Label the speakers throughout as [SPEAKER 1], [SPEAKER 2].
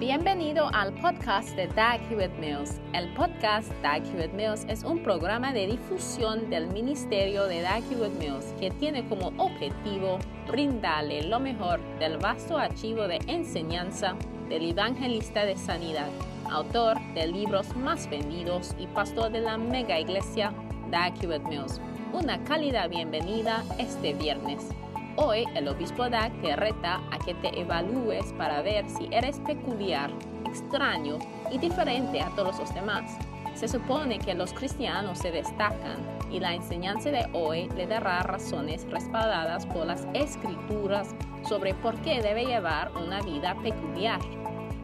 [SPEAKER 1] Bienvenido al podcast de Dag Hewitt Mills. El podcast Dag Hewitt Mills es un programa de difusión del Ministerio de Dag Hewitt Mills que tiene como objetivo brindarle lo mejor del vasto archivo de enseñanza del evangelista de sanidad, autor de libros más vendidos y pastor de la mega iglesia Dag Hewitt Mills. Una cálida bienvenida este viernes. Hoy el obispo Dag te reta a que te evalúes para ver si eres peculiar, extraño y diferente a todos los demás. Se supone que los cristianos se destacan y la enseñanza de hoy le dará razones respaldadas por las escrituras sobre por qué debe llevar una vida peculiar.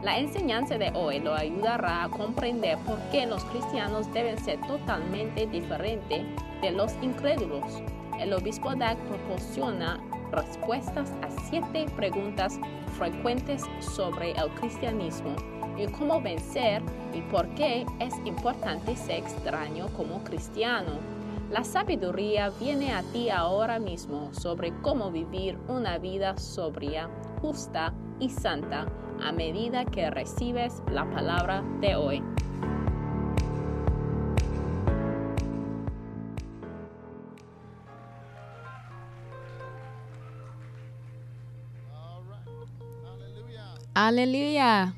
[SPEAKER 1] La enseñanza de hoy lo ayudará a comprender por qué los cristianos deben ser totalmente diferentes de los incrédulos. El obispo Dag proporciona respuestas a siete preguntas frecuentes sobre el cristianismo y cómo vencer y por qué es importante ser extraño como cristiano. La sabiduría viene a ti ahora mismo sobre cómo vivir una vida sobria, justa y santa a medida que recibes la palabra de hoy. Aleluya.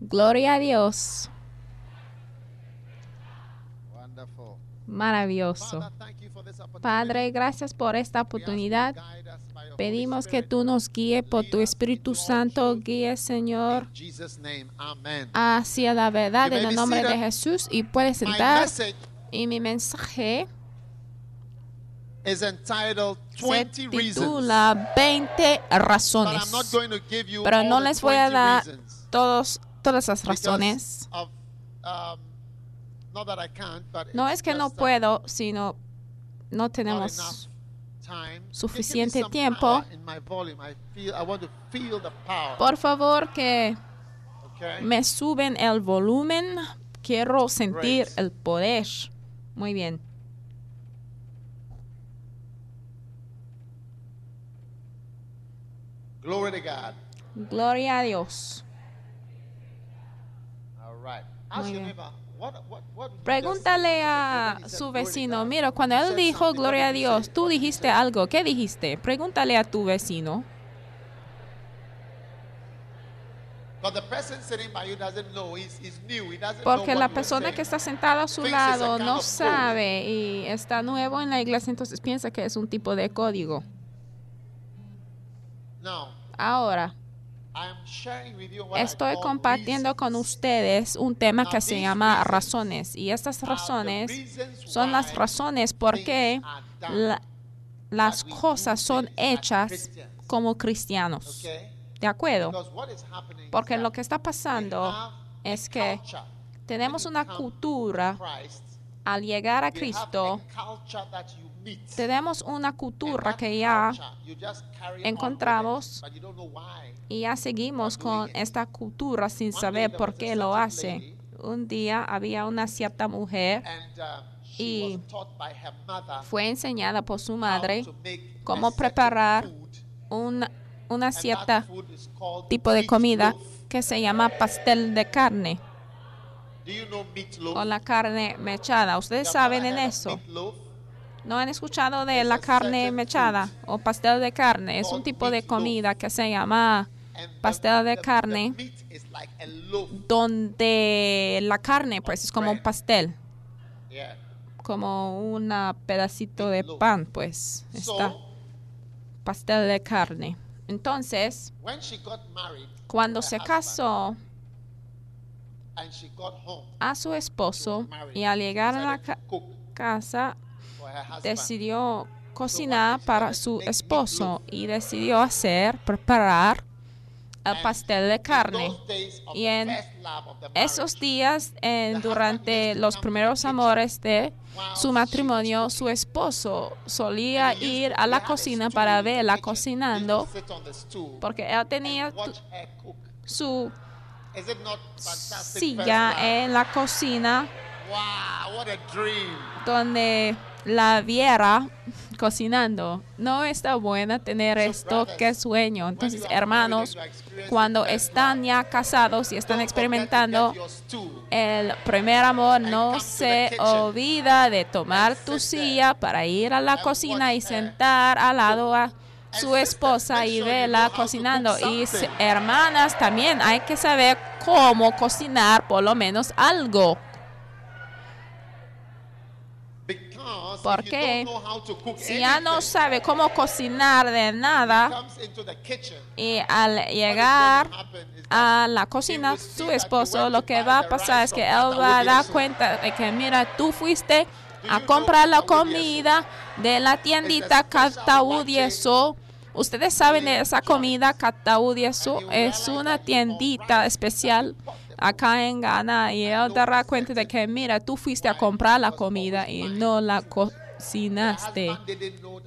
[SPEAKER 1] Gloria a Dios. Maravilloso. Padre, gracias por esta oportunidad. Pedimos que tú nos guíes por tu Espíritu Santo, guíe, Señor, hacia la verdad en el nombre de Jesús y puedes sentar. Y mi mensaje se titula 20 razones. Pero no les voy a dar todos, todas las razones. No es que no puedo, sino no tenemos suficiente tiempo. Por favor, que me suben el volumen. Quiero sentir el poder. Muy bien. Gloria a Dios. Pregúntale a su vecino, mira, cuando él dijo gloria a Dios, tú dijiste algo, ¿qué dijiste? Pregúntale a tu vecino. Porque la persona que está sentada a su lado no sabe y está nuevo en la iglesia, entonces piensa que es un tipo de código. Ahora, estoy compartiendo con ustedes un tema que se llama razones. Y estas razones son las razones por qué las cosas son hechas como cristianos. ¿De acuerdo? Porque lo que está pasando es que tenemos una cultura al llegar a Cristo tenemos una cultura que ya encontramos y ya seguimos con esta cultura sin saber por qué lo hace. Un día había una cierta mujer y fue enseñada por su madre cómo preparar una, una cierta tipo de comida que se llama pastel de carne. Con la carne mechada. ¿Ustedes saben en eso? ¿No han escuchado de la carne mechada o pastel de carne? Es un tipo de comida que se llama pastel de carne, donde la carne pues es como un pastel, como un pedacito de pan pues está. Pastel de carne. Entonces, cuando se casó a su esposo y al llegar a la casa decidió cocinar para su esposo y decidió hacer, preparar el pastel de carne. Y en esos días, durante los primeros amores de su matrimonio, su esposo solía ir a la cocina para verla cocinando, porque él tenía su silla en la cocina, donde la viera cocinando. No está buena tener esto, qué sueño. Entonces, hermanos, cuando están ya casados y están experimentando el primer amor, no se olvida de tomar tu silla para ir a la cocina y sentar al lado a su esposa y verla cocinando. Y hermanas, también hay que saber cómo cocinar por lo menos algo. Porque si ya no sabe cómo cocinar de nada y al llegar a la cocina su esposo, lo que va a pasar es que él va a dar cuenta de que, mira, tú fuiste a comprar la comida de la tiendita Cataudieso. Ustedes saben de esa comida Cataudieso, es una tiendita especial acá en Ghana y él dará cuenta de que, mira, tú fuiste a comprar la comida y no la cocinaste.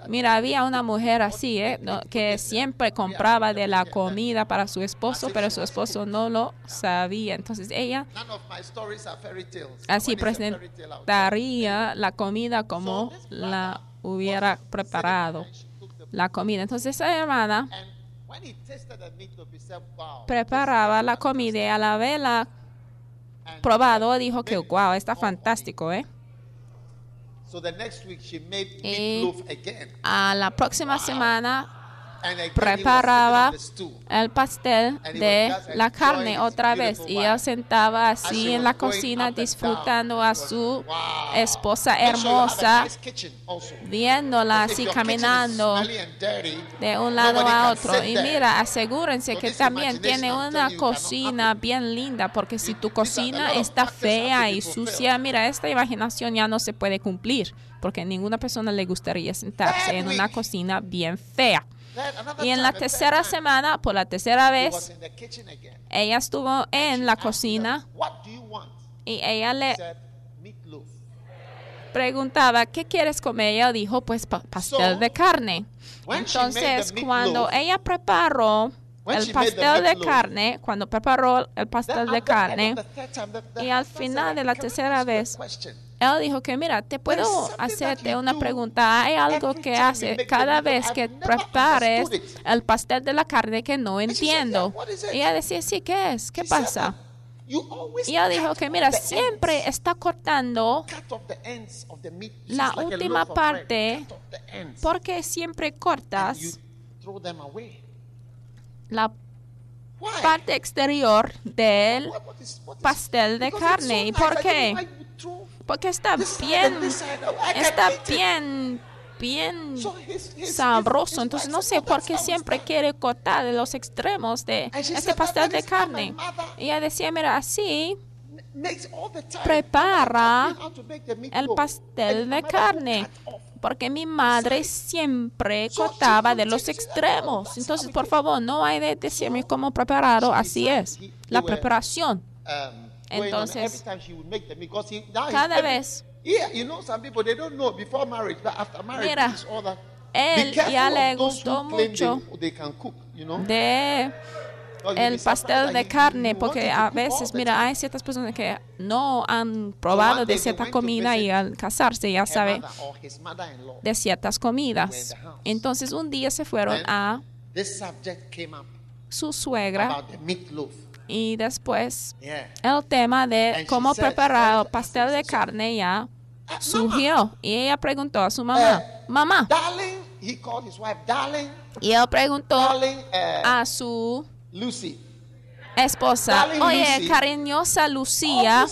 [SPEAKER 1] Mira, había una mujer así, ¿eh? que siempre compraba de la comida para su esposo, pero su esposo no lo sabía. Entonces ella así presentaría la comida como la hubiera preparado. la comida. Entonces esa hermana preparaba la comida y a la vela probado dijo que, wow, está fantástico, ¿eh? Y a la próxima semana preparaba el pastel de la carne otra vez. Y él sentaba así en la cocina disfrutando a su esposa hermosa, viéndola así caminando de un lado a otro. Y mira, asegúrense que también tiene una cocina bien linda, porque si tu cocina está fea y sucia, mira, esta imaginación ya no se puede cumplir, porque ninguna persona le gustaría sentarse en una cocina bien fea. Y en la tercera semana, por la tercera vez, ella estuvo en la cocina y ella le preguntaba, ¿qué quieres comer? Ella dijo, pues pastel de carne. Entonces, cuando ella preparó el pastel de carne, cuando preparó el pastel de carne, y al final de la tercera vez, él dijo que, mira, te puedo hacerte una pregunta. Hay algo que hace cada vez que prepares el pastel de la carne que no entiendo. Y ella decía, sí, ¿qué es? ¿Qué pasa? Y ella dijo que, mira, siempre está cortando la última parte porque siempre cortas la parte exterior del pastel de carne. ¿Y por qué? Porque está bien, está bien, bien sabroso. Entonces no sé por qué siempre quiere cortar los extremos de este pastel de carne. Y ella decía, mira, así prepara el pastel de carne porque mi madre siempre cortaba de los extremos. Entonces, por favor, no hay de decirme cómo prepararlo. Así es, la preparación. Entonces, cada vez, mira, él ya le gustó mucho de el pastel de carne, porque a veces, mira, hay ciertas personas que no han probado de cierta comida y al casarse ya sabe de ciertas comidas. Entonces un día se fueron a su suegra y después el tema de cómo preparar el pastel de carne ya uh, surgió. Y ella preguntó a su mamá, uh, mamá. Y él preguntó uh, a su esposa, oye, cariñosa Lucía,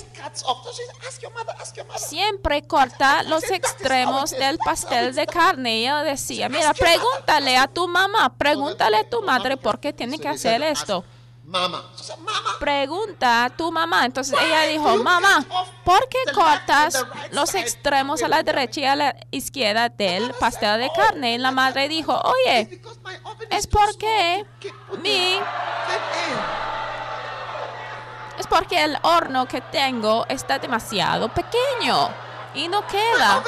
[SPEAKER 1] siempre corta los extremos del pastel de carne. Y ella decía, mira, pregúntale a tu mamá, pregúntale a tu madre por qué tiene que hacer esto. Pregunta a tu mamá. Entonces ella dijo, mamá, ¿por qué cortas los extremos a la derecha y a la izquierda del pastel de carne? Y la madre dijo, oye, es porque mi... Es porque el horno que tengo está demasiado pequeño y no queda.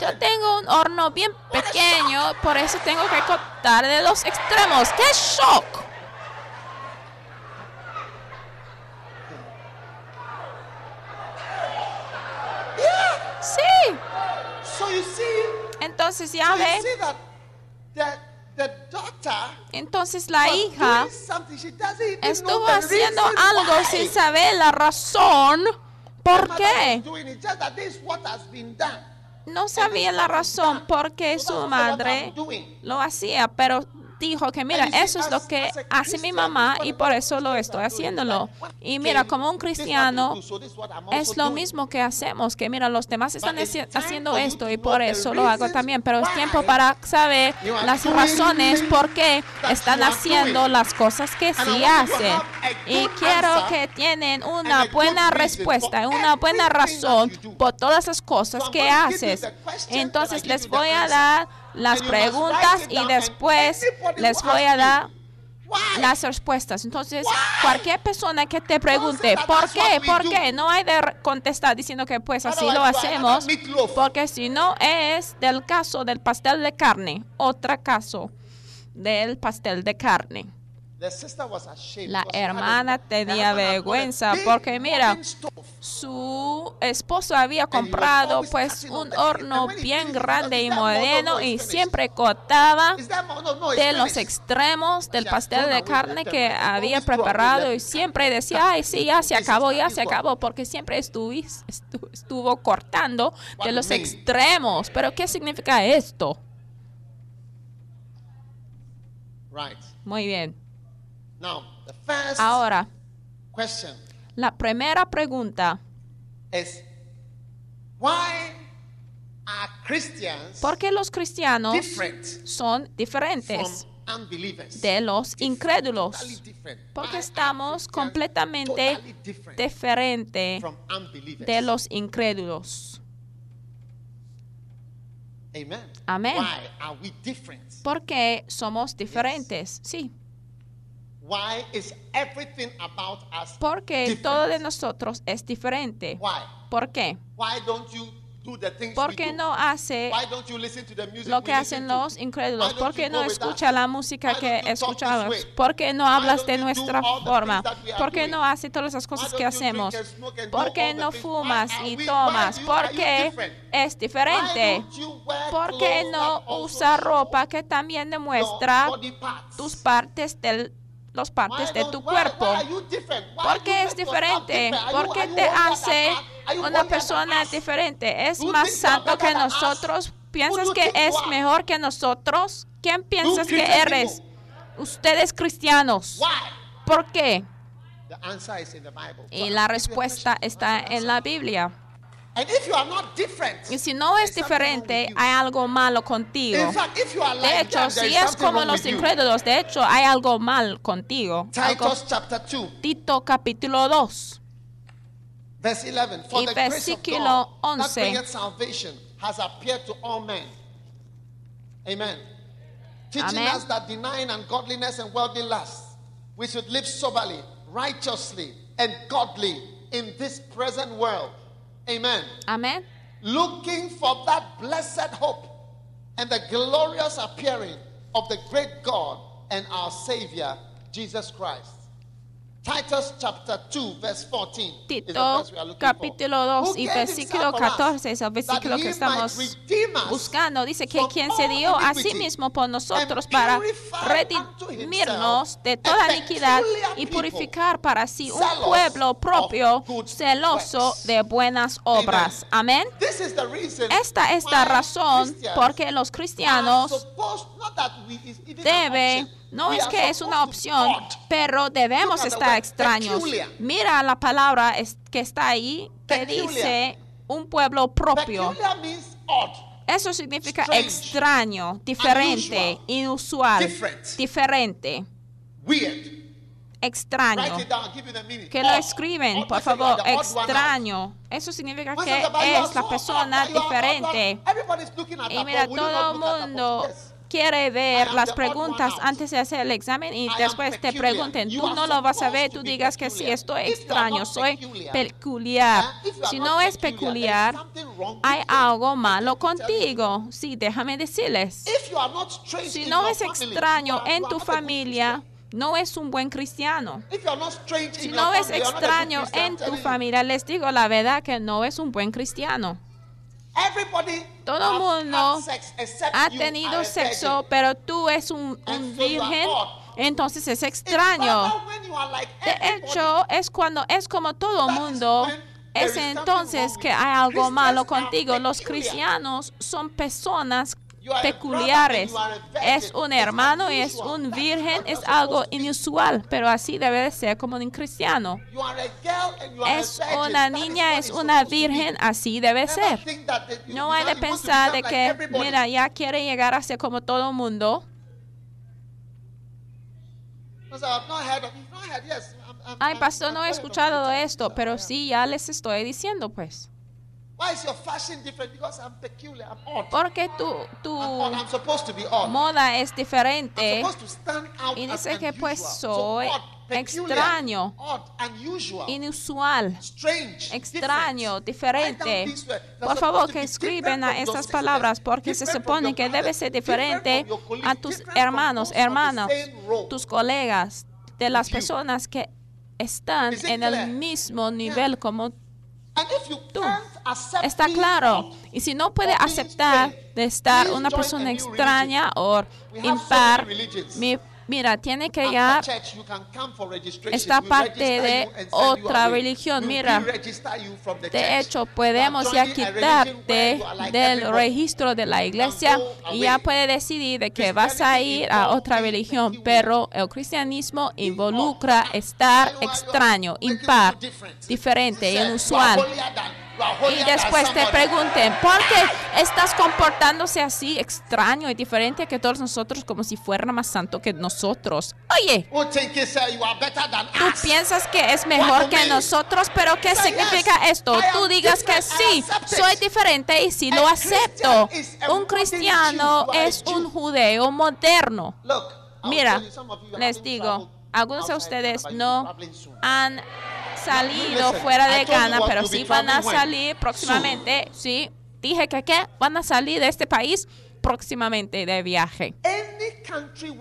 [SPEAKER 1] Yo tengo un horno bien pequeño, por eso tengo que cortar de los extremos. ¡Qué shock! Sí. Entonces ya
[SPEAKER 2] So
[SPEAKER 1] ve,
[SPEAKER 2] see that the, the daughter
[SPEAKER 1] entonces la hija estuvo haciendo algo
[SPEAKER 2] why.
[SPEAKER 1] sin saber la razón por qué.
[SPEAKER 2] it.
[SPEAKER 1] No sabía la razón por qué su madre lo hacía, pero dijo que mira, eso es lo que hace mi mamá y por eso lo estoy haciéndolo. Y mira, como un cristiano es lo mismo que hacemos, que mira, los demás están haciendo esto
[SPEAKER 2] to
[SPEAKER 1] y por eso lo hago también, pero es tiempo para saber las razones por qué están haciendo las cosas que sí hacen. Y quiero que tienen una buena respuesta, una buena razón por todas las cosas que haces. Entonces les voy a dar las preguntas y después les voy a dar las respuestas. Entonces, cualquier persona que te pregunte, ¿por qué? ¿Por qué? No hay de contestar diciendo que pues así lo hacemos, porque si no es del caso del pastel de carne, otro caso del pastel de carne. La hermana
[SPEAKER 2] her
[SPEAKER 1] tenía vergüenza porque mira, su esposo había comprado pues un horno bien grande y
[SPEAKER 2] "Is that more? No, no,
[SPEAKER 1] moderno y
[SPEAKER 2] finished."
[SPEAKER 1] siempre cortaba de los extremos del pastel de carne que había preparado y siempre decía, ay, sí, ya se acabó, ya se acabó, porque siempre estuvis- estu- estuvo cortando de los extremos. Pero ¿qué significa esto? Muy bien.
[SPEAKER 2] Now, the first
[SPEAKER 1] Ahora,
[SPEAKER 2] question
[SPEAKER 1] la primera pregunta,
[SPEAKER 2] is why are Christians
[SPEAKER 1] ¿por qué los cristianos
[SPEAKER 2] different
[SPEAKER 1] son
[SPEAKER 2] from
[SPEAKER 1] diferentes
[SPEAKER 2] unbelievers?
[SPEAKER 1] de los incrédulos? Porque estamos completamente
[SPEAKER 2] totally different
[SPEAKER 1] diferente
[SPEAKER 2] from unbelievers?
[SPEAKER 1] de los incrédulos.
[SPEAKER 2] Amen.
[SPEAKER 1] Amén.
[SPEAKER 2] Why are we different?
[SPEAKER 1] ¿Por qué somos diferentes? Sí,
[SPEAKER 2] Why is everything about us
[SPEAKER 1] porque
[SPEAKER 2] different?
[SPEAKER 1] todo de nosotros es diferente.
[SPEAKER 2] Why?
[SPEAKER 1] ¿Por qué?
[SPEAKER 2] Why don't you do the things
[SPEAKER 1] ¿Por
[SPEAKER 2] we
[SPEAKER 1] qué
[SPEAKER 2] do?
[SPEAKER 1] no hace
[SPEAKER 2] Why don't you listen to the music
[SPEAKER 1] lo que hacen los incrédulos? ¿Por qué no escucha la música
[SPEAKER 2] Why
[SPEAKER 1] que escuchamos? ¿Por qué no hablas de nuestra forma? ¿Por qué no hace todas las cosas que hacemos? ¿Por qué no fumas y tomas? ¿Por qué es diferente? ¿Por qué no usa ropa que también demuestra tus partes del
[SPEAKER 2] Why
[SPEAKER 1] partes de tu cuerpo? ¿Por qué es diferente? ¿Por qué te hace una persona diferente? ¿Es más santo que nosotros? ¿Piensas que es mejor que nosotros? ¿Quién piensas que eres? Ustedes cristianos. ¿Por qué? Y la respuesta está en la? Biblia.
[SPEAKER 2] And if you are not different,
[SPEAKER 1] Y si no es diferente, hay algo malo contigo.
[SPEAKER 2] In fact, if you are
[SPEAKER 1] De
[SPEAKER 2] like
[SPEAKER 1] hecho,
[SPEAKER 2] them,
[SPEAKER 1] si es como los incrédulos, de hecho, hay algo mal contigo.
[SPEAKER 2] Titus chapter 2,
[SPEAKER 1] Tito capítulo 2.
[SPEAKER 2] verse 11. For
[SPEAKER 1] Y
[SPEAKER 2] the grace of
[SPEAKER 1] versículo
[SPEAKER 2] God that
[SPEAKER 1] 11.
[SPEAKER 2] salvation has appeared to all men. Amen. Teaching
[SPEAKER 1] Amen.
[SPEAKER 2] us that denying ungodliness and worldly lusts, we should live soberly, righteously, and godly in this present world. Amen.
[SPEAKER 1] Amén.
[SPEAKER 2] looking for that blessed hope and the glorious appearing of the great God and our Savior, Jesus Christ. Titus chapter 2, verse 14. is the
[SPEAKER 1] Tito capítulo
[SPEAKER 2] for.
[SPEAKER 1] 2
[SPEAKER 2] Who
[SPEAKER 1] y versículo
[SPEAKER 2] himself for us,
[SPEAKER 1] 14 es el versículo que estamos buscando. Dice que quien se dio a sí mismo por nosotros para redimirnos de toda iniquidad y purificar para sí un pueblo propio celoso de buenas obras. Amén. Esta es la razón
[SPEAKER 2] Christians
[SPEAKER 1] porque los cristianos
[SPEAKER 2] supposed-
[SPEAKER 1] no es que es una opción, pero debemos estar extraños. Mira la palabra que está ahí que dice un pueblo propio. Eso significa extraño, diferente, inusual, diferente,
[SPEAKER 2] Weird.
[SPEAKER 1] extraño. Que lo escriben, por favor, extraño. Eso significa que es la
[SPEAKER 2] so
[SPEAKER 1] persona diferente. Y mira, todo el mundo. Quiere ver las preguntas antes de hacer el examen y después te pregunten, tú no lo vas a ver, tú digas que sí, estoy extraño, soy
[SPEAKER 2] peculiar,
[SPEAKER 1] Si no es
[SPEAKER 2] peculiar,
[SPEAKER 1] hay algo malo contigo. Sí, déjame decirles. Si no es extraño en tu familia, no es un buen cristiano. Si no es extraño en tu familia, les digo la verdad que no es un buen cristiano.
[SPEAKER 2] Everybody
[SPEAKER 1] Todo mundo ha tenido sexo, pero tú es un, un virgen, entonces es extraño. De hecho, es cuando es como todo mundo, es entonces que hay algo malo contigo. Los cristianos son personas peculiares. Es un hermano y es un virgen, es algo inusual, pero así debe de ser como un cristiano. Es una niña, es una virgen, así debe ser. No hay de pensar de que, mira, ya quiere llegar a ser como todo mundo.
[SPEAKER 2] I'm- I'm-
[SPEAKER 1] Ay, pastor, no he escuchado esto, pero sí, ya les estoy diciendo, pues.
[SPEAKER 2] Why is your fashion different? Because I'm peculiar. I'm odd.
[SPEAKER 1] Porque tu, tu
[SPEAKER 2] I'm odd. I'm supposed to be odd.
[SPEAKER 1] moda es
[SPEAKER 2] I'm
[SPEAKER 1] diferente.
[SPEAKER 2] supposed to stand out
[SPEAKER 1] Y
[SPEAKER 2] as
[SPEAKER 1] dice que, pues, soy
[SPEAKER 2] so odd, peculiar,
[SPEAKER 1] extraño.
[SPEAKER 2] Odd, unusual,
[SPEAKER 1] inusual,
[SPEAKER 2] strange,
[SPEAKER 1] extraño,
[SPEAKER 2] different.
[SPEAKER 1] Diferente. Por favor, que
[SPEAKER 2] be
[SPEAKER 1] escriben a estas palabras porque se supone que debe ser diferente a tus hermanos, hermanas, tus colegas, de las personas que están en el mismo nivel como
[SPEAKER 2] you
[SPEAKER 1] tú. Está claro. Y si no puede aceptar de estar una persona extraña o impar, mi- mira, tiene que
[SPEAKER 2] registration.
[SPEAKER 1] esta parte de otra religión. Mira, De hecho, podemos ya quitarte del registro de la iglesia y ya puede decidir de que vas a ir a otra religión, pero el cristianismo involucra estar extraño, impar, diferente, inusual. Y después te pregunten, ¿por qué estás comportándose así extraño y diferente que todos nosotros como si fuera más santo que nosotros? Oye, Tú piensas que es mejor que nosotros, pero ¿qué significa esto? Tú digas que sí, soy diferente y sí lo acepto. Un cristiano es un judeo moderno. Mira, les digo, algunos de ustedes no han salido fuera de Ghana, pero sí van a salir próximamente. Sí, dije que ¿qué? van a salir de este país próximamente de viaje.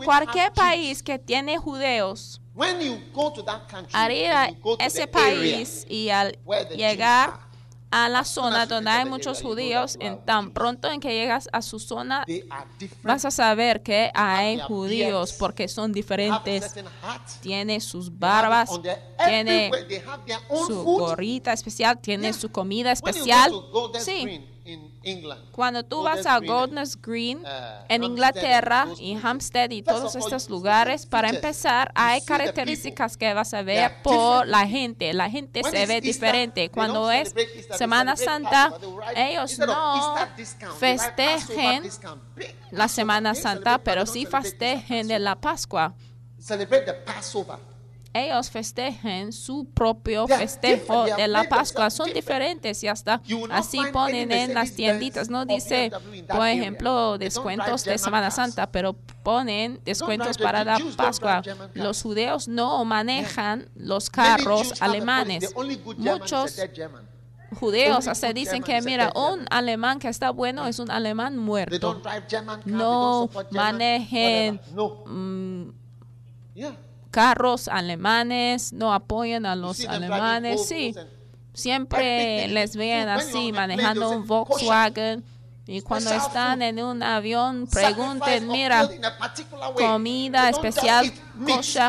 [SPEAKER 1] Cualquier país que tiene judeos
[SPEAKER 2] when you go to that country,
[SPEAKER 1] al ir a ese país y al llegar a la zona donde hay muchos judíos, en tan pronto en que llegas a su zona, vas a saber que hay judíos porque son diferentes. Tiene sus barbas, tiene su gorrita especial, tiene su comida especial. Sí,
[SPEAKER 2] in England,
[SPEAKER 1] cuando tú
[SPEAKER 2] Golders
[SPEAKER 1] vas a
[SPEAKER 2] Green
[SPEAKER 1] Golders Green
[SPEAKER 2] uh,
[SPEAKER 1] en Inglaterra y. Hampstead y todos
[SPEAKER 2] all,
[SPEAKER 1] estos lugares, para empezar, hay características que vas a ver por
[SPEAKER 2] different
[SPEAKER 1] la gente. La gente
[SPEAKER 2] When
[SPEAKER 1] se ve diferente. Cuando es
[SPEAKER 2] Easter,
[SPEAKER 1] Semana Santa, ellos no festejen la. Semana Santa, pero sí festejen de la Pascua.
[SPEAKER 2] Celebrate the Passover.
[SPEAKER 1] Ellos festejen su propio festejo de la Pascua. Son diferentes y hasta así ponen en las tienditas. No dice, por ejemplo, descuentos de Semana. Santa, pero ponen descuentos para la Pascua. Los judeos no manejan los carros alemanes. Muchos judeos hasta dicen que, mira, un alemán que está bueno es un alemán muerto. No manejen
[SPEAKER 2] whatever.
[SPEAKER 1] Carros alemanes, no apoyan a los alemanes, sí. Siempre les ven así manejando un Volkswagen y cuando están en un avión pregunten, mira, comida especial,
[SPEAKER 2] it's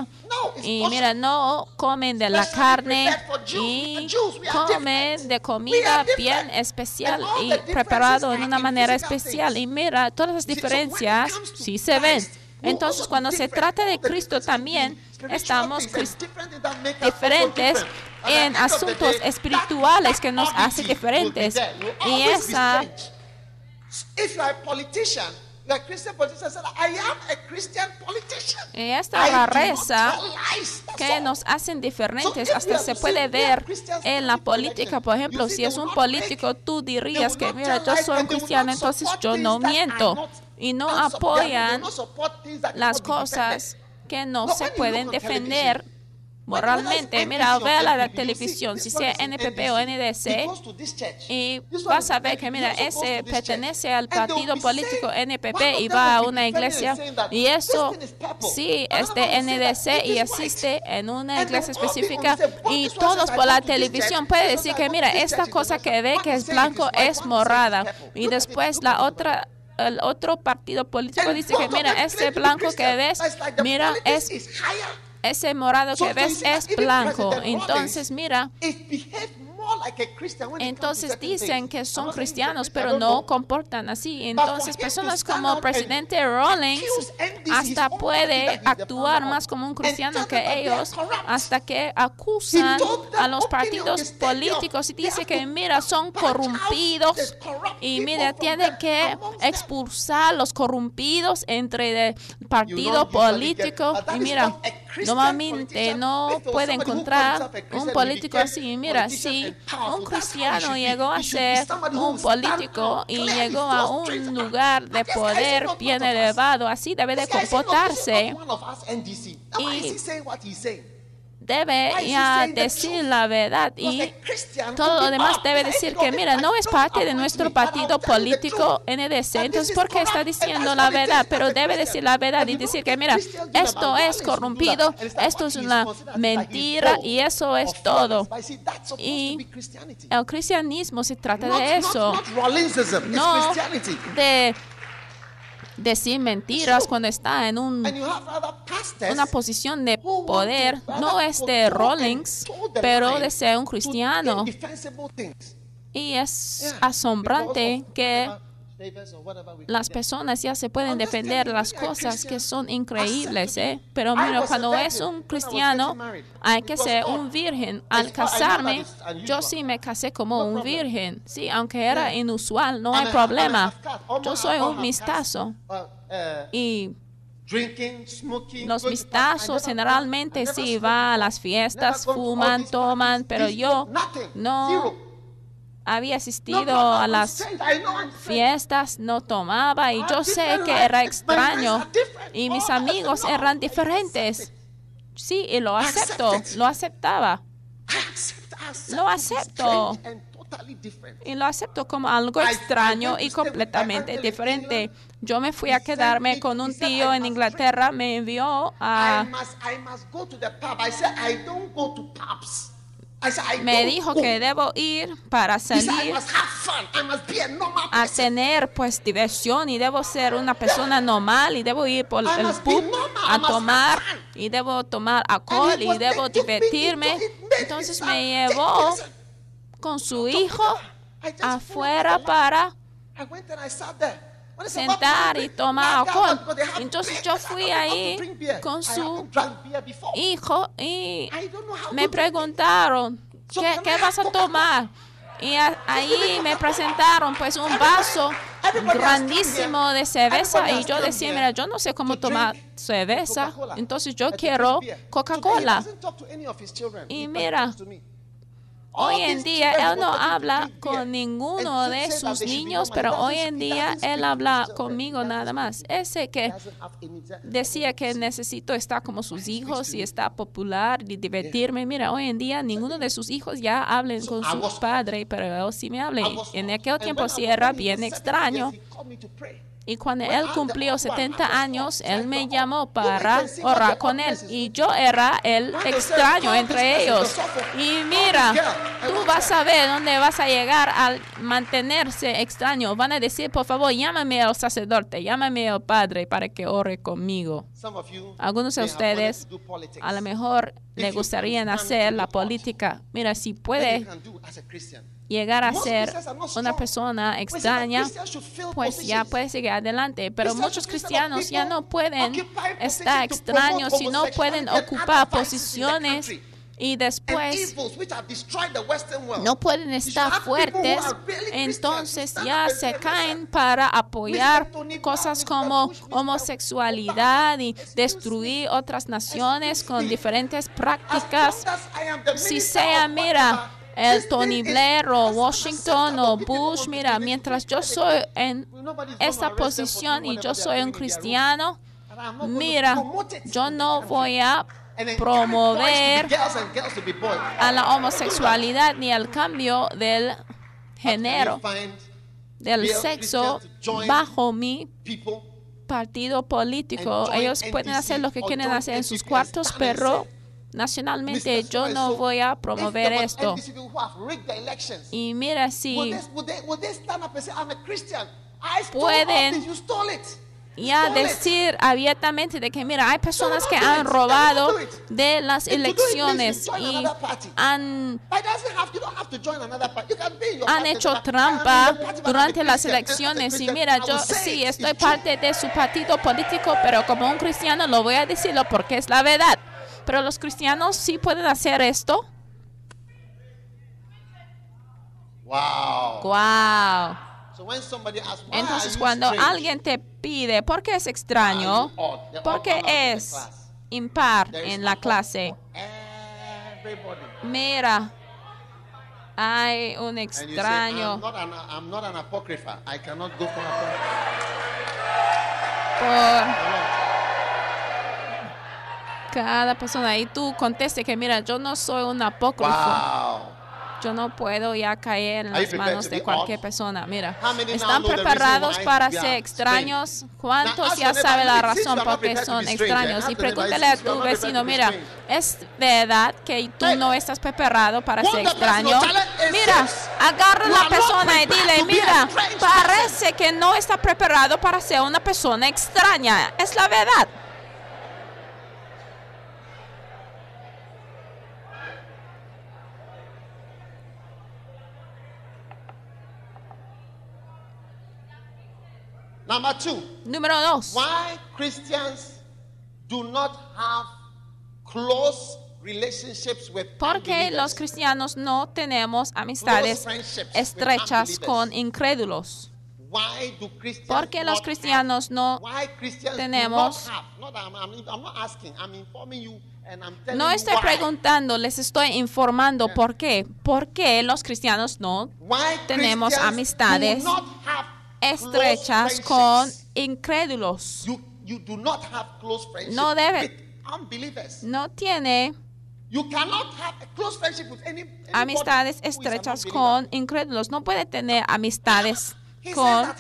[SPEAKER 1] Y mira, no comen de la carne y comen de comida bien especial y preparado en una manera especial. Y mira, todas las diferencias sí se ven. Entonces, cuando se trata de Cristo también, estamos diferentes en asuntos espirituales que nos
[SPEAKER 2] that
[SPEAKER 1] hace
[SPEAKER 2] oddity will be
[SPEAKER 1] diferentes. Y esa y esta.
[SPEAKER 2] That's
[SPEAKER 1] que nos hacen diferentes, hasta se puede ver en la política. Por ejemplo, si es un político, tú dirías que, mira, yo soy un cristiano, entonces yo no miento. Y no apoyan las cosas que no se pueden defender. moralmente. Mira, ve a la televisión, si sea NPP o NDC, y vas a ver que, mira, ese pertenece al partido político NPP y va a una iglesia, y eso sí es de NDC y asiste en una iglesia específica, y todos por la televisión pueden decir que, mira, esta cosa que ve que es blanco es morada, y después la otra el otro partido político dice que mira, ese blanco que ves, mira, es ese morado que ves es blanco. Entonces, mira, entonces dicen que son cristianos, pero no comportan así. Entonces, personas como presidente Rawlings hasta puede actuar más como un cristiano que ellos, hasta que acusan a los partidos políticos y dice que, mira, son corrompidos y mira, tiene que expulsar los corrompidos entre el partido político. Y mira, normalmente no puede encontrar un político así. Mira, si un cristiano llegó a ser un político y llegó a un lugar de poder bien elevado, así debe de comportarse. Y debe ya decir la verdad. y todo lo demás debe decir que, mira, no es parte de nuestro partido político NDC, entonces, ¿por qué está diciendo la verdad? Pero debe decir la verdad y decir que, mira, esto es corrompido, esto es una mentira y eso es todo. Y el cristianismo se trata de eso, no de decir mentiras cuando está en un, una posición de poder, no es de Rawlings, pero de ser un cristiano. Y es asombrante que las personas ya se pueden defender las cosas que son increíbles, ¿eh? Pero mira, cuando es un cristiano, hay que ser un virgen. Al casarme, yo sí me casé como un virgen, sí, aunque era inusual, no hay problema. Yo soy un mistazo. Y los mistazos generalmente sí van a las fiestas, fuman, toman, pero yo no había asistido a las fiestas, no tomaba y yo sé que era extraño y mis amigos eran diferentes. Sí, y lo acepto, lo aceptaba. Lo acepto. Y lo acepto como algo extraño y completamente diferente. Yo me fui a quedarme con un tío en Inglaterra, me envió a me dijo que debo ir para salir a tener pues diversión y debo ser una persona normal y debo ir por el pub a tomar y debo tomar alcohol y debo divertirme. Entonces me llevó con su hijo afuera para sentar y tomar alcohol. Entonces yo fui ahí con su hijo y me preguntaron, ¿qué, qué vas a tomar? Y ahí me presentaron pues un vaso grandísimo de cerveza y yo decía, mira, yo no sé cómo tomar cerveza, entonces yo quiero Coca-Cola. Y mira, Hoy en día él no habla con ninguno de sus niños, pero hoy en día él habla conmigo nada más. Ese que decía que necesito estar como sus hijos y estar popular y divertirme. Mira, hoy en día ninguno de sus hijos ya hablen con su padre, pero él sí me habla. En aquel tiempo sí era bien extraño. Y cuando él cumplió 70 años, él me llamó para orar con él. Y yo era el extraño entre ellos. Y mira, tú vas a ver dónde vas a llegar al mantenerse extraño. Van a decir, por favor, llámame al sacerdote, llámame al padre para que ore conmigo. Algunos de ustedes a lo mejor le gustaría hacer la política. Mira, si puede llegar a ser una persona extraña, pues ya puede seguir adelante. Pero muchos cristianos ya no pueden estar extraños y no pueden ocupar posiciones y después no pueden estar fuertes, entonces ya se caen para apoyar cosas como homosexualidad y destruir otras naciones con diferentes prácticas. Si sea, mira, el Tony Blair o Washington o Bush, mira, mientras yo soy en esa posición y yo soy un cristiano, mira, yo no voy a promover a la homosexualidad ni al cambio del género, del sexo bajo mi partido político. Ellos pueden hacer lo que quieren hacer en sus cuartos, pero nacionalmente yo no voy a promover esto. Y mira si Pueden- ya
[SPEAKER 2] stole it."
[SPEAKER 1] decir abiertamente de que mira, hay personas
[SPEAKER 2] So
[SPEAKER 1] que han robado de las elecciones y han
[SPEAKER 2] But it doesn't have, you don't have to join another party. You can be in your
[SPEAKER 1] han hecho trampa durante las elecciones y mira, yo sí estoy parte de su partido político, pero como un cristiano lo voy a decirlo porque es la verdad. Pero los cristianos sí pueden hacer esto.
[SPEAKER 2] Wow.
[SPEAKER 1] Wow.
[SPEAKER 2] So when somebody asks, why
[SPEAKER 1] Entonces cuando alguien te pide, ¿por qué es extraño?
[SPEAKER 2] Out of the
[SPEAKER 1] es impar en la clase. Mira, hay un extraño
[SPEAKER 2] I'm
[SPEAKER 1] cada persona. Y tú conteste que, mira, yo no soy un apócrifo.
[SPEAKER 2] Wow.
[SPEAKER 1] Yo no puedo ya caer en las manos de cualquier
[SPEAKER 2] odd?
[SPEAKER 1] persona. Mira, ¿están preparados para ser extraños? ¿Cuántos
[SPEAKER 2] ask
[SPEAKER 1] ya saben la razón por qué son extraños? Y pregúntale a tu vecino, mira. ¿es verdad que tú no estás preparado para ser extraño? Mira, agarra a
[SPEAKER 2] "You
[SPEAKER 1] la persona y dile, mira, parece que no está preparado para ser una persona extraña. Es la verdad.
[SPEAKER 2] Number two,
[SPEAKER 1] Número dos.
[SPEAKER 2] why Christians do not have close relationships with
[SPEAKER 1] Porque los cristianos no tenemos amistades estrechas con incrédulos.
[SPEAKER 2] Why do Christians
[SPEAKER 1] Porque los cristianos no tenemos- No estoy preguntando, les estoy informando por qué. ¿Por qué los cristianos no
[SPEAKER 2] Why
[SPEAKER 1] tenemos amistades
[SPEAKER 2] do not have
[SPEAKER 1] estrechas con incrédulos?
[SPEAKER 2] You, you do not have close
[SPEAKER 1] No debe-. No tiene
[SPEAKER 2] You cannot have a close friendship with any
[SPEAKER 1] amistades estrechas con incrédulos. No puede tener amistades con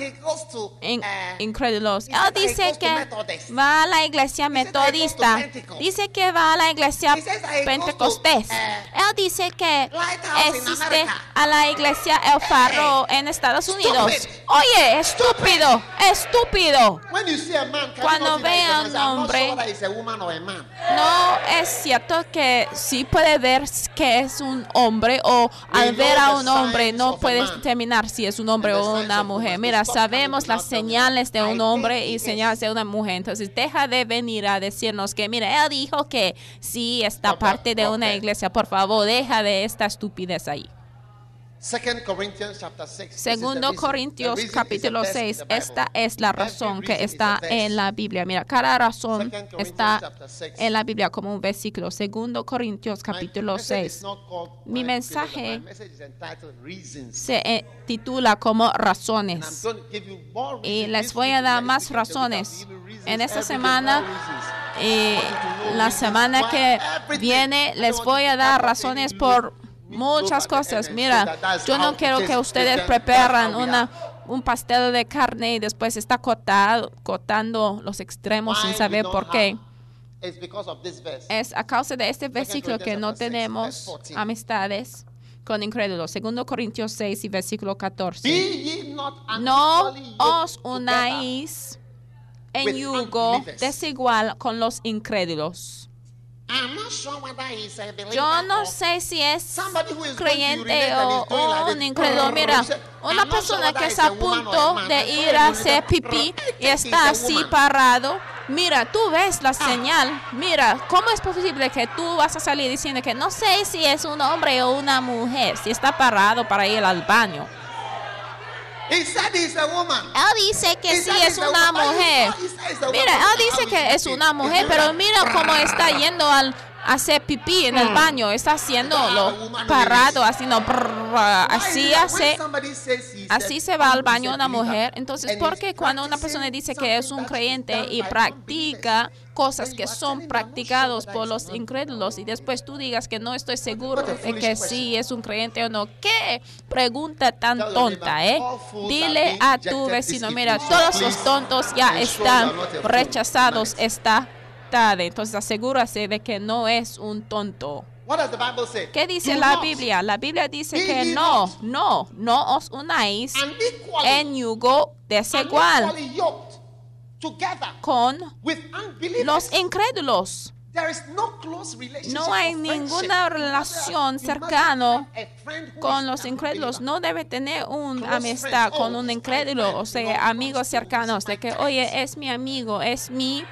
[SPEAKER 1] in-
[SPEAKER 2] uh,
[SPEAKER 1] incrédulos. Él
[SPEAKER 2] he
[SPEAKER 1] dice que va a la iglesia metodista. Dice que va a la iglesia pentecostés.
[SPEAKER 2] uh,
[SPEAKER 1] Él dice que existe a la iglesia El Faro en Estados Unidos. Oye, estúpido, estúpido. Cuando ve a un hombre-. No es cierto que sí puede ver que es un hombre o al ver a un hombre no puedes determinar si es un hombre o una
[SPEAKER 2] of
[SPEAKER 1] mujer. Mira, sabemos las señales de un
[SPEAKER 2] "I
[SPEAKER 1] hombre y señales de una mujer. Entonces, deja de venir a decirnos que, mira, él dijo que sí está parte de una iglesia. Por favor, deja de esta estupidez ahí. Segundo. Corintios capítulo
[SPEAKER 2] is a verse in
[SPEAKER 1] 6.
[SPEAKER 2] the Bible.
[SPEAKER 1] Esta es la razón que está en la Biblia. Mira, cada razón está en la Biblia como un versículo. Segundo Corintios capítulo
[SPEAKER 2] message is
[SPEAKER 1] 6.
[SPEAKER 2] not called
[SPEAKER 1] Mi mensaje se eh, titula como razones. Y les voy a dar más razones. En esta semana y la semana que viene les voy a dar razones por muchas cosas. Mira, yo no quiero que ustedes
[SPEAKER 2] we
[SPEAKER 1] una un pastel de carne y después está cortado, cortando los extremos sin saber por qué. Es a causa de este versículo que no tenemos
[SPEAKER 2] verse 14.
[SPEAKER 1] amistades con incrédulos. Segundo Corintios 6 y versículo
[SPEAKER 2] Be
[SPEAKER 1] 14.
[SPEAKER 2] ye not
[SPEAKER 1] No os unáis en yugo desigual con los incrédulos. Yo no sé si es creyente o
[SPEAKER 2] like
[SPEAKER 1] un incrédulo. Mira, una persona que está
[SPEAKER 2] a
[SPEAKER 1] punto de ir a hacer pipí y está así parado. Mira, tú ves
[SPEAKER 2] Ah.
[SPEAKER 1] la señal. Mira, ¿cómo es posible que tú vas a salir diciendo que no sé si es un hombre o una mujer, si está parado para ir al baño?
[SPEAKER 2] He said he's a woman.
[SPEAKER 1] Él dice que sí es una mujer. Mira, él dice que es una mujer, pero mira cómo está yendo al hacer pipí en el baño, está haciéndolo
[SPEAKER 2] Ah,
[SPEAKER 1] parado, haciendo brrr, así hace. Así se va al baño una mujer. Entonces,
[SPEAKER 2] and
[SPEAKER 1] ¿por
[SPEAKER 2] he's
[SPEAKER 1] qué cuando una persona dice que es un creyente y practica cosas que son
[SPEAKER 2] telling them, "I'm not
[SPEAKER 1] practicados por los
[SPEAKER 2] it's not."
[SPEAKER 1] incrédulos y después tú digas que no estoy seguro de que sí es un creyente o no? ¿Qué pregunta tan tonta, eh?
[SPEAKER 2] "All fools
[SPEAKER 1] Dile a tu vecino, mira, todos los tontos ya están rechazados
[SPEAKER 2] tonight."
[SPEAKER 1] esta Entonces asegúrase de que no es un tonto.
[SPEAKER 2] What does the Bible say?
[SPEAKER 1] ¿Qué dice
[SPEAKER 2] Do
[SPEAKER 1] la Biblia? La Biblia dice
[SPEAKER 2] Be
[SPEAKER 1] que no,
[SPEAKER 2] not.
[SPEAKER 1] no, no os unáis
[SPEAKER 2] unequally-
[SPEAKER 1] en yugo desigual con los incrédulos.
[SPEAKER 2] There is no close relationship
[SPEAKER 1] No hay ninguna relación
[SPEAKER 2] You must
[SPEAKER 1] cercano
[SPEAKER 2] have a friend who
[SPEAKER 1] con los incrédulos. No debe tener una amistad con
[SPEAKER 2] Oh,
[SPEAKER 1] un incrédulo, o sea, amigos cercanos, de que, oye, es mi amigo, es mi...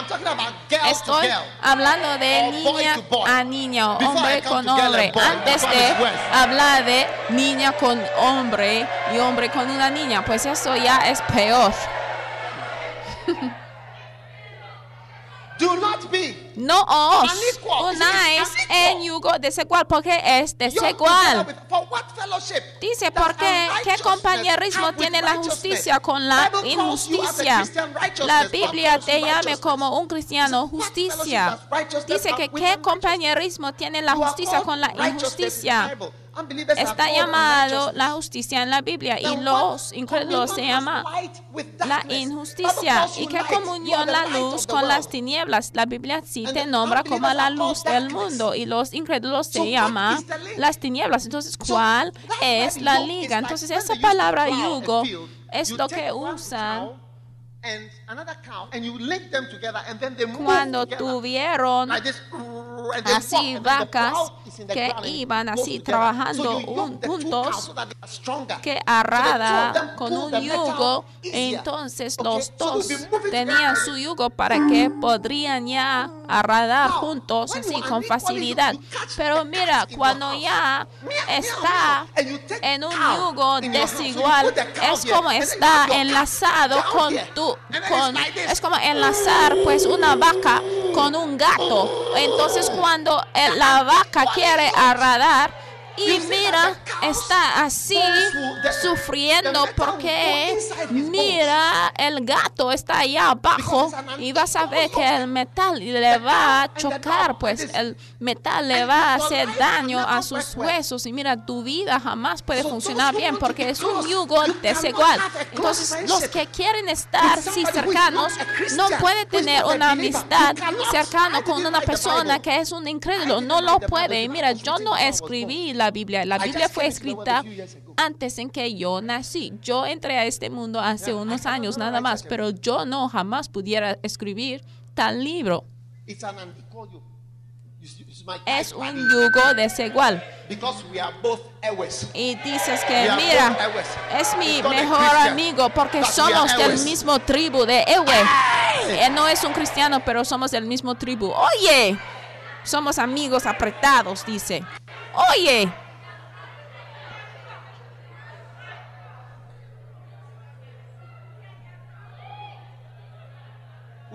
[SPEAKER 2] I'm talking about to
[SPEAKER 1] Estoy
[SPEAKER 2] girl.
[SPEAKER 1] hablando de
[SPEAKER 2] boy
[SPEAKER 1] niña
[SPEAKER 2] boy.
[SPEAKER 1] a niña o
[SPEAKER 2] Before I
[SPEAKER 1] hombre con hombre.
[SPEAKER 2] boy,
[SPEAKER 1] Antes de hablar de niña con hombre y hombre con una niña, pues eso ya es peor.
[SPEAKER 2] Do not be
[SPEAKER 1] No os
[SPEAKER 2] Unequal.
[SPEAKER 1] unáis en yugo desigual porque es desigual. Dice, porque ¿qué compañerismo tiene la justicia con la injusticia? La Biblia te
[SPEAKER 2] righteousness.
[SPEAKER 1] como un cristiano justicia. Dice que qué compañerismo tiene la justicia con la injusticia. Está llamado la justicia en la Biblia y los incrédulos se llama la injusticia. ¿Y qué comunión la luz con las tinieblas? La Biblia sí te nombra como la luz del mundo y los incrédulos se llama las tinieblas. Entonces, ¿cuál es la liga? Entonces, esa palabra yugo es lo que usan cuando tuvieron Así vacas que iban así trabajando un- juntos, que arrada con un yugo, entonces los dos tenían su yugo para que podrían ya arradar
[SPEAKER 2] Now,
[SPEAKER 1] juntos así con facilidad. Pero mira, cuando ya está en un yugo desigual, es como está enlazado con tu, con, es como enlazar pues una vaca con un gato. Entonces cuando el- la vaca quiere arradar y mira, está así sufriendo porque mira, el gato está allá abajo y vas a ver que el metal le va a chocar, pues el metal le va a hacer daño a sus huesos y mira, tu vida jamás puede funcionar bien porque es un yugo desigual. Entonces, los que quieren estar así cercanos no pueden tener una amistad cercana con una persona que es un incrédulo, no lo puede. Y mira, yo no escribí la Biblia, la Biblia fue escrita antes en que yo nací. Yo entré a este mundo hace unos años nada más, pero yo no jamás pudiera escribir tal libro. Es un yugo desigual. Y dices que, mira, es mi mejor amigo porque somos del mismo tribu de Ewe. Él no es un cristiano, pero somos del mismo tribu. Oye, somos amigos apretados, dice. Oye,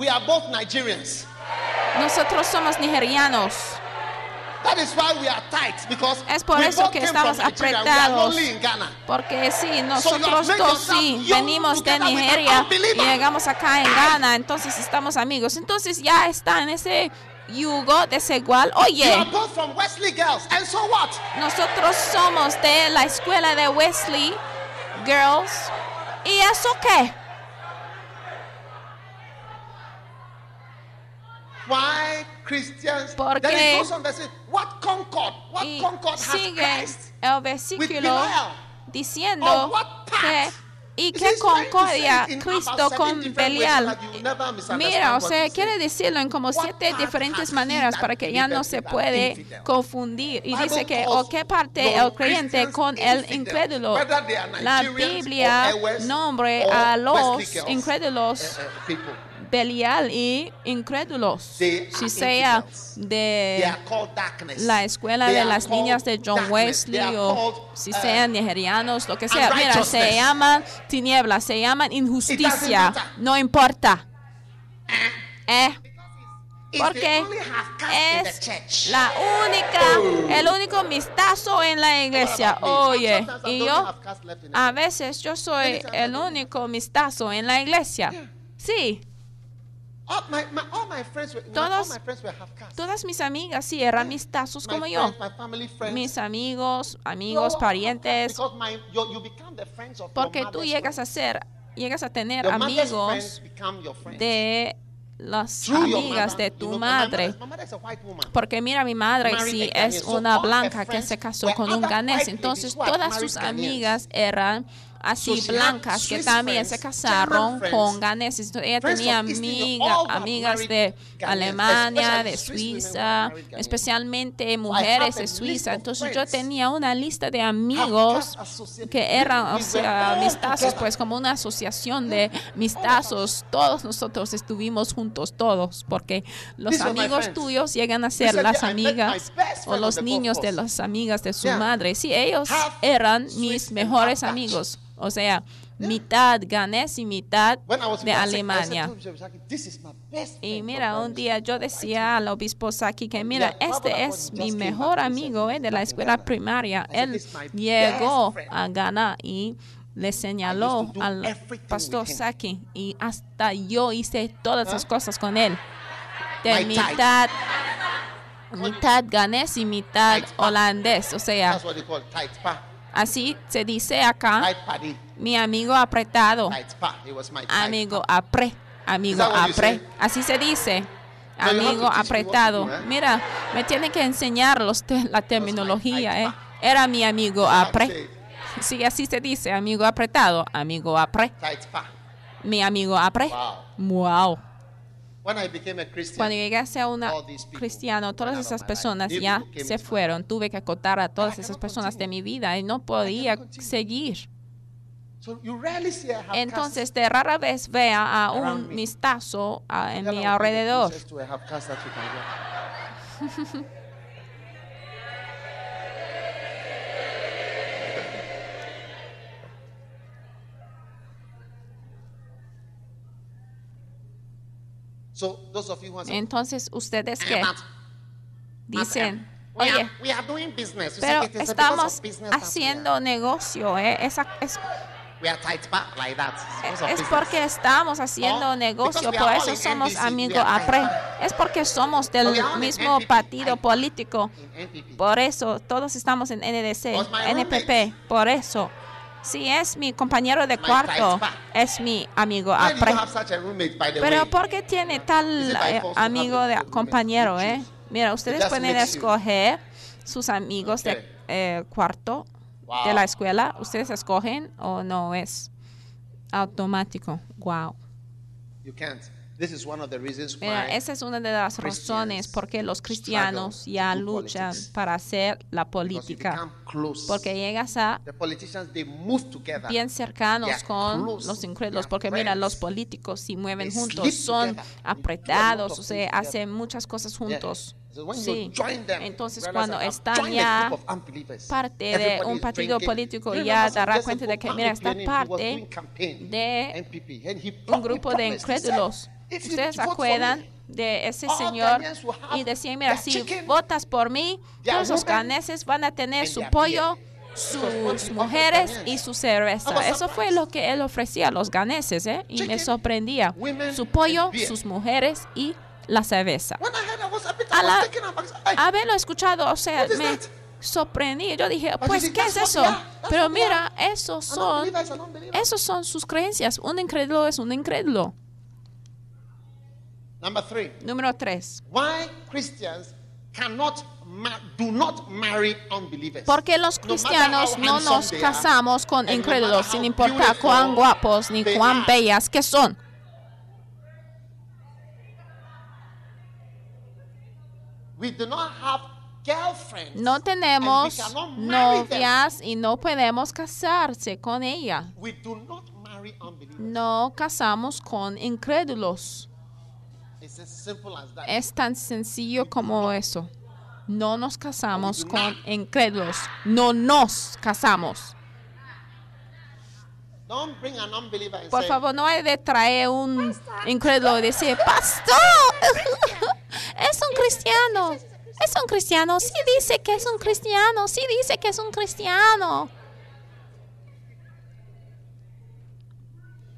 [SPEAKER 2] We are both Nigerians.
[SPEAKER 1] nosotros somos nigerianos.
[SPEAKER 2] That is why we are tight because
[SPEAKER 1] Es por
[SPEAKER 2] we
[SPEAKER 1] eso que estamos apretados. Porque sí,
[SPEAKER 2] So
[SPEAKER 1] nosotros
[SPEAKER 2] made
[SPEAKER 1] dos sí venimos de Nigeria y llegamos acá en Ghana, entonces estamos amigos. Entonces ya está en ese yugo desigual.
[SPEAKER 2] You are
[SPEAKER 1] Oye,
[SPEAKER 2] both from Wesley girls, and so what?
[SPEAKER 1] nosotros somos de la escuela de Wesley Girls. ¿Y eso qué?
[SPEAKER 2] Why Christians?
[SPEAKER 1] ¿Por
[SPEAKER 2] then
[SPEAKER 1] qué?
[SPEAKER 2] it goes on to say, what concord? What
[SPEAKER 1] Y
[SPEAKER 2] concord has
[SPEAKER 1] sigue
[SPEAKER 2] Christ?
[SPEAKER 1] el versículo diciendo
[SPEAKER 2] what
[SPEAKER 1] que y qué concordia Cristo con Belial. Mira, o sea, quiere decirlo en como siete diferentes maneras para que ya no se puede confundir. Y dice que, o qué parte el creyente con el incrédulo. La Biblia nombre a los incrédulos. Belial y incrédulos.
[SPEAKER 2] They
[SPEAKER 1] Si
[SPEAKER 2] are
[SPEAKER 1] sea
[SPEAKER 2] infidels.
[SPEAKER 1] de la escuela de las niñas de John Wesley o si
[SPEAKER 2] uh,
[SPEAKER 1] sean nigerianos, lo que sea. Mira, se llaman tinieblas, se llaman injusticia. No importa. Eh,
[SPEAKER 2] the
[SPEAKER 1] Porque es la única, el único mistazo en la iglesia. Oye, y yo a veces yo soy el único mistazo en la iglesia. Sí,
[SPEAKER 2] Caste.
[SPEAKER 1] todas mis amigas sí eran mistazos
[SPEAKER 2] My
[SPEAKER 1] como yo. Mis amigos, amigos, parientes. Porque tú llegas a ser, llegas a tener amigos de las amigas de tu madre. Porque mira, mi madre sí es una blanca que se casó con un ganés. Entonces todas sus amigas eran así
[SPEAKER 2] So
[SPEAKER 1] blancas que también se casaron con ganeses. Ella tenía amiga- amigas de Alemania, de Suiza, especialmente mujeres de Suiza. Entonces yo tenía una lista de amigos que eran, o sea, mistazos, pues como una asociación de mistazos. Todos nosotros estuvimos juntos, todos, porque los amigos tuyos llegan a ser las
[SPEAKER 2] "Yeah, I met my
[SPEAKER 1] amigas o los niños de
[SPEAKER 2] course."
[SPEAKER 1] las amigas de su madre. Sí, ellos eran mis mejores amigos. O sea, mitad ganés y mitad de Alemania.
[SPEAKER 2] to him, Bishop Saki, "This is my best
[SPEAKER 1] Y mira, un día yo decía al obispo Saki que, mira, este es mi mejor amigo eh, de la escuela primaria. Él llegó a Ghana y le señaló al pastor Saki y hasta yo hice todas esas cosas con él. De mitad, mitad ganés y mitad holandés. O sea, Así se dice acá, mi amigo apretado. Amigo apre, amigo apre. Así se dice. Amigo apretado.
[SPEAKER 2] do, eh?
[SPEAKER 1] Mira, me tiene que enseñar los te- la terminología, ¿eh? Era mi amigo apre. Sí, así se dice, amigo apretado, amigo apre. Mi amigo apre.
[SPEAKER 2] Wow.
[SPEAKER 1] Cuando llegué a ser una cristiano, todas esas personas ya se fueron. Tuve que acotar a todas esas personas de mi vida y no podía seguir. Entonces, de rara vez vea a un ah, en mi alrededor.
[SPEAKER 2] closest to a half caste that you can get. So those of you who are
[SPEAKER 1] Entonces, ustedes
[SPEAKER 2] "Eh,
[SPEAKER 1] que dicen,
[SPEAKER 2] we,
[SPEAKER 1] oye, pero estamos haciendo negocio, ¿eh? Esa- es, es porque estamos haciendo negocio, por eso somos amigos APRE. Es porque somos del mismo partido político. Por eso todos estamos en NDC, NPP. Por eso. Si es mi compañero de cuarto, es mi amigo Pero? ¿por qué tiene tal eh, amigo de compañero, eh? Mira, ustedes pueden escoger sus amigos de eh, cuarto de la escuela. Ustedes escogen o no es automático. Wow.
[SPEAKER 2] You can't. This is one of the reasons why
[SPEAKER 1] Mira, esa es una de las razones por qué los cristianos ya luchan
[SPEAKER 2] politics.
[SPEAKER 1] para hacer la política. Porque llegas a
[SPEAKER 2] the politicians they move together.
[SPEAKER 1] bien cercanos con
[SPEAKER 2] close.
[SPEAKER 1] los incrédulos, porque mira, los políticos si mueven juntos, son apretados, o sea, hacen muchas cosas juntos. Sí. Entonces cuando están ya parte de un partido político ya dará cuenta de que, mira,
[SPEAKER 2] was
[SPEAKER 1] parte de un grupo de incrédulos.
[SPEAKER 2] "If you
[SPEAKER 1] Ustedes acuerdan de ese señor y decían, mira, si votas por mí, todos los ganeses van a tener su pollo,
[SPEAKER 2] beer."
[SPEAKER 1] sus mujeres y su cerveza. Eso fue lo que él ofrecía a los ganeses, ¿eh? Y me sorprendía. Su pollo, sus mujeres y la cerveza.
[SPEAKER 2] When I heard I was a bit,
[SPEAKER 1] A
[SPEAKER 2] I
[SPEAKER 1] la-
[SPEAKER 2] was taken aback. Ay,
[SPEAKER 1] haberlo escuchado, o sea, me sorprendí. Yo dije, pues, ¿qué es eso? Pero mira, esos son, esos son sus creencias. Un incrédulo es un incrédulo.
[SPEAKER 2] Number three,
[SPEAKER 1] Número tres.
[SPEAKER 2] why Christians cannot do not marry unbelievers.
[SPEAKER 1] Porque los
[SPEAKER 2] No
[SPEAKER 1] cristianos no
[SPEAKER 2] handsome
[SPEAKER 1] nos casamos con
[SPEAKER 2] no
[SPEAKER 1] incrédulos
[SPEAKER 2] matter
[SPEAKER 1] sin importar cuán guapos ni cuán
[SPEAKER 2] are.
[SPEAKER 1] bellas que son.
[SPEAKER 2] We do not have girlfriends.
[SPEAKER 1] No
[SPEAKER 2] and we
[SPEAKER 1] tenemos
[SPEAKER 2] cannot marry them.
[SPEAKER 1] novias y no podemos casarse con ella.
[SPEAKER 2] We do not marry unbelievers.
[SPEAKER 1] No casamos con incrédulos.
[SPEAKER 2] It's as simple as that.
[SPEAKER 1] Es tan sencillo como eso. No nos casamos con incrédulos. No nos casamos. Por favor, no hay de traer un incrédulo y decir, pastor, es un cristiano. Es un cristiano. Sí dice que es un cristiano. Sí dice que es un cristiano.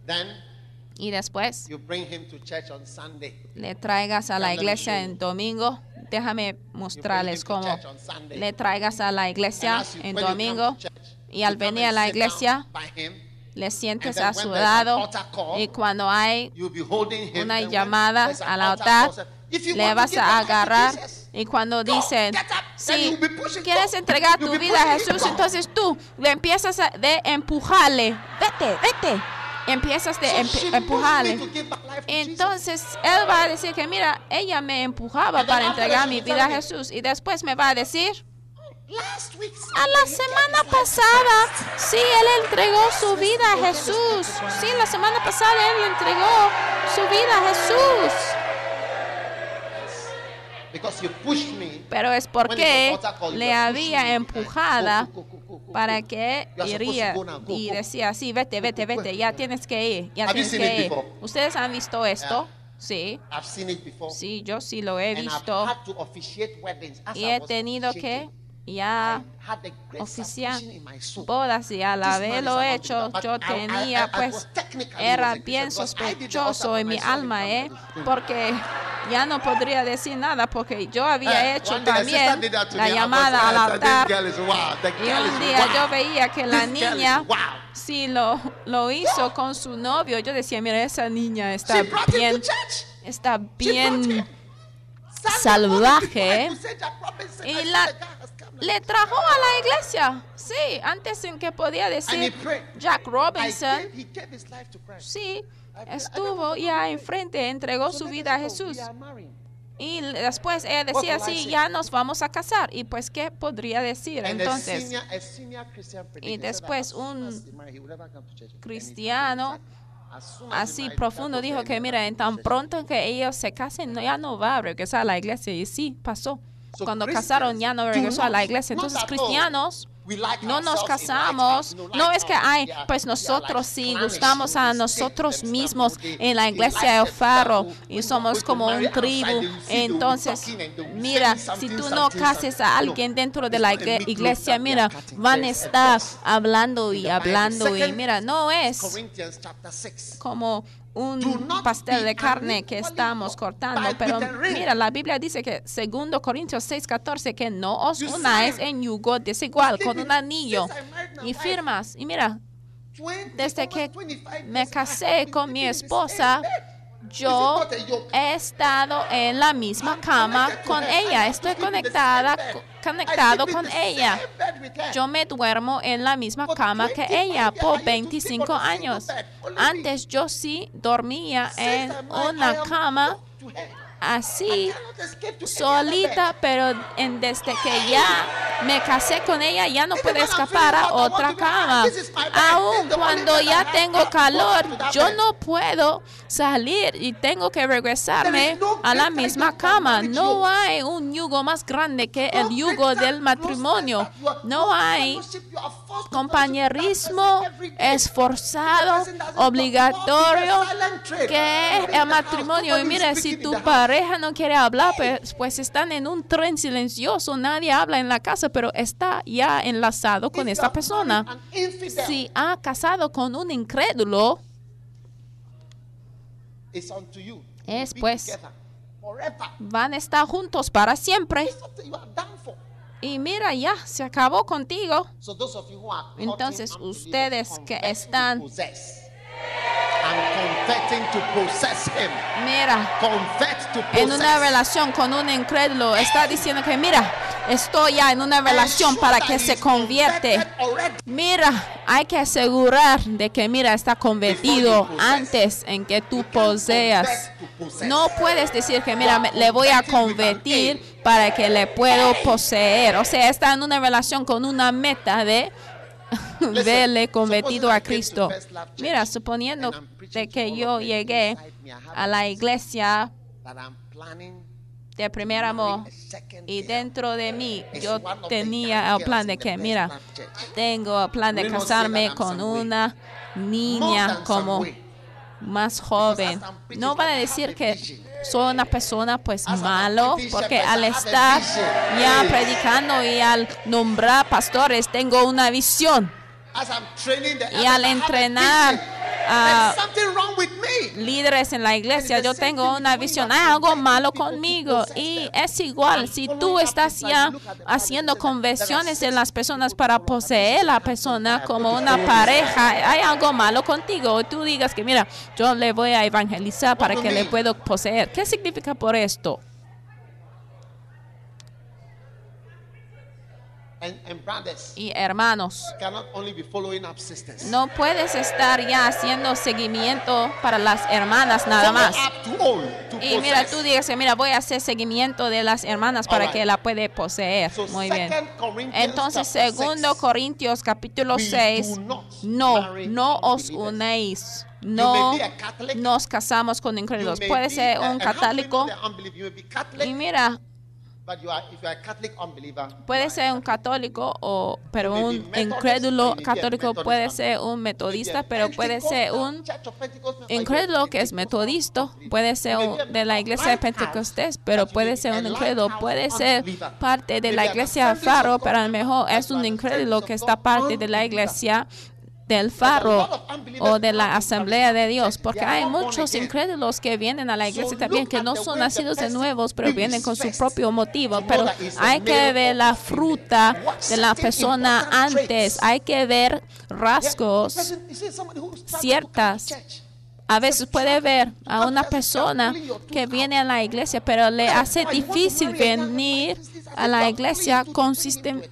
[SPEAKER 2] Then
[SPEAKER 1] Y después
[SPEAKER 2] you bring him to church on Sunday.
[SPEAKER 1] le traigas a la iglesia en domingo. Déjame mostrarles cómo le traigas a la iglesia en
[SPEAKER 2] when you come
[SPEAKER 1] domingo. y al venir a la iglesia le sientes a su lado y cuando hay una llamada al
[SPEAKER 2] altar
[SPEAKER 1] le vas a agarrar y cuando dicen, si quieres entregar tu vida a Jesús, entonces tú le empiezas a de empujarle, vete, vete, empiezas de
[SPEAKER 2] me
[SPEAKER 1] empujarle. Entonces él va a decir que mira, ella me empujaba para entregar mi vida a Jesús y después me va a decir,
[SPEAKER 2] Last week,
[SPEAKER 1] a la semana pasada, sí, él entregó su vida a Jesús. Sí, la semana pasada él entregó su vida a Jesús. Pero es porque le había empujada para que iría y decía, sí, vete, vete, vete, ya tienes que ir, ya tienes que ir. ¿Ustedes han visto esto? Sí, sí, yo sí lo he visto. y he tenido que
[SPEAKER 2] officiating.
[SPEAKER 1] ya
[SPEAKER 2] I had a great
[SPEAKER 1] oficiar
[SPEAKER 2] suspicion in my soul.
[SPEAKER 1] bodas y al haberlo hecho yo tenía pues era bien sospechoso en mi alma eh porque ya no podría decir nada porque yo había
[SPEAKER 2] Eh,
[SPEAKER 1] hecho también la llamada al
[SPEAKER 2] like, "This
[SPEAKER 1] altar y un día yo veía que la niña sí lo, lo hizo con su novio yo decía mira esa niña está bien está bien salvaje. Y la- Le trajo a la iglesia sí antes en que podía decir. Jack Robinson. Sí, estuvo ya enfrente, entregó su vida a
[SPEAKER 2] go.
[SPEAKER 1] Jesús. Y después
[SPEAKER 2] What
[SPEAKER 1] decía,
[SPEAKER 2] will I
[SPEAKER 1] sí,
[SPEAKER 2] say?
[SPEAKER 1] ya nos vamos a casar. Y pues, ¿qué podría decir entonces?
[SPEAKER 2] that
[SPEAKER 1] después un cristiano Así profundo dijo que, mira, en tan pronto que ellos se casen, no- ya no va a regresar a la iglesia. Y sí, pasó. Cuando casaron ya no regresó a la iglesia. Entonces, cristianos no nos casamos. No es que, ay, pues nosotros sí gustamos a nosotros mismos en la iglesia de Faro y somos como un tribu. Entonces, mira, si tú no cases a alguien dentro de la iglesia, mira, van a estar hablando y hablando y mira, no es
[SPEAKER 2] Corinthians chapter 6.
[SPEAKER 1] como un pastel de carne que estamos cortando, pero mira, la Biblia dice que segundo Corintios 6:14 que no os unáis en yugo desigual con un anillo y firmas. Y mira,
[SPEAKER 2] 20,
[SPEAKER 1] desde que
[SPEAKER 2] 25
[SPEAKER 1] me casé con mi esposa. Yo he estado en la misma cama con ella, estoy conectada, co- conectado con ella. Yo me duermo en la misma cama que ella por 25 años. Antes yo sí dormía en una cama así solita, pero en, desde que ya me casé con ella ya no puedo escapar a otra cama. Aún cuando ya tengo calor, yo no puedo salir y tengo que regresarme a la misma cama. No hay un yugo más grande que el yugo del matrimonio. No hay compañerismo esforzado, obligatorio, que el matrimonio. Y mira, si tu pareja no quiere hablar, pues, pues están en un tren silencioso, nadie habla en la casa, pero está ya enlazado con esta persona. Si ha casado con un incrédulo, es pues van a estar juntos para siempre. Y mira, ya se acabó contigo. Entonces, ustedes que están Mira, en una relación con un incrédulo, está diciendo que, mira, estoy ya en una relación para que se convierte. Mira, hay que asegurar de que, mira, está convertido antes en que tú poseas. No puedes decir que, mira, me- le voy a convertir para que le puedo poseer. O sea, está en una relación con una meta de verle convertido a Cristo. Mira, suponiendo de que yo llegué a la iglesia de primer amor y dentro de mí yo tenía el plan de que, mira, tengo el plan de casarme con una niña como más joven. No van a decir que soy una persona pues malo, porque
[SPEAKER 2] shepherd,
[SPEAKER 1] al estar ya predicando y al nombrar pastores tengo una visión. Y al
[SPEAKER 2] a
[SPEAKER 1] entrenar a
[SPEAKER 2] me.
[SPEAKER 1] líderes en la iglesia, yo tengo una visión, hay algo malo conmigo y es igual, si tú estás ya haciendo conversiones en las personas para poseer la persona como una pareja, hay algo malo contigo, o tú digas que mira, yo le voy a evangelizar para que le puedo poseer. ¿Qué significa por esto?
[SPEAKER 2] And, and brothers
[SPEAKER 1] Y hermanos,
[SPEAKER 2] cannot only be following up sisters.
[SPEAKER 1] no puedes estar ya haciendo seguimiento para las hermanas nada más.
[SPEAKER 2] up to own, to
[SPEAKER 1] Y mira, tú digas, mira, voy a hacer seguimiento de las hermanas para que la puede poseer. Muy bien. Entonces, segundo Corintios capítulo
[SPEAKER 2] we
[SPEAKER 1] 6,
[SPEAKER 2] do not
[SPEAKER 1] no, no os unéis, no nos casamos con incrédulos. Puede ser un católico y mira,
[SPEAKER 2] but you are, if you are a Catholic unbeliever,
[SPEAKER 1] puede ser un católico o pero un incrédulo católico puede
[SPEAKER 2] family.
[SPEAKER 1] ser un metodista, pero puede ser un incrédulo que es metodista, puede ser un- de la iglesia de Pentecostés, pero puede ser un incrédulo, puede ser parte de la iglesia Faro, pero a lo mejor es un incrédulo que está parte de la iglesia del Faro o de la Asamblea de Dios, porque hay muchos incrédulos que vienen a la iglesia también, que no son nacidos de nuevos, pero vienen con su propio motivo, pero hay que ver la fruta de la persona antes, hay que ver rasgos ciertas. A veces puede ver a una persona que viene a la iglesia, pero le hace difícil venir a la iglesia consisten-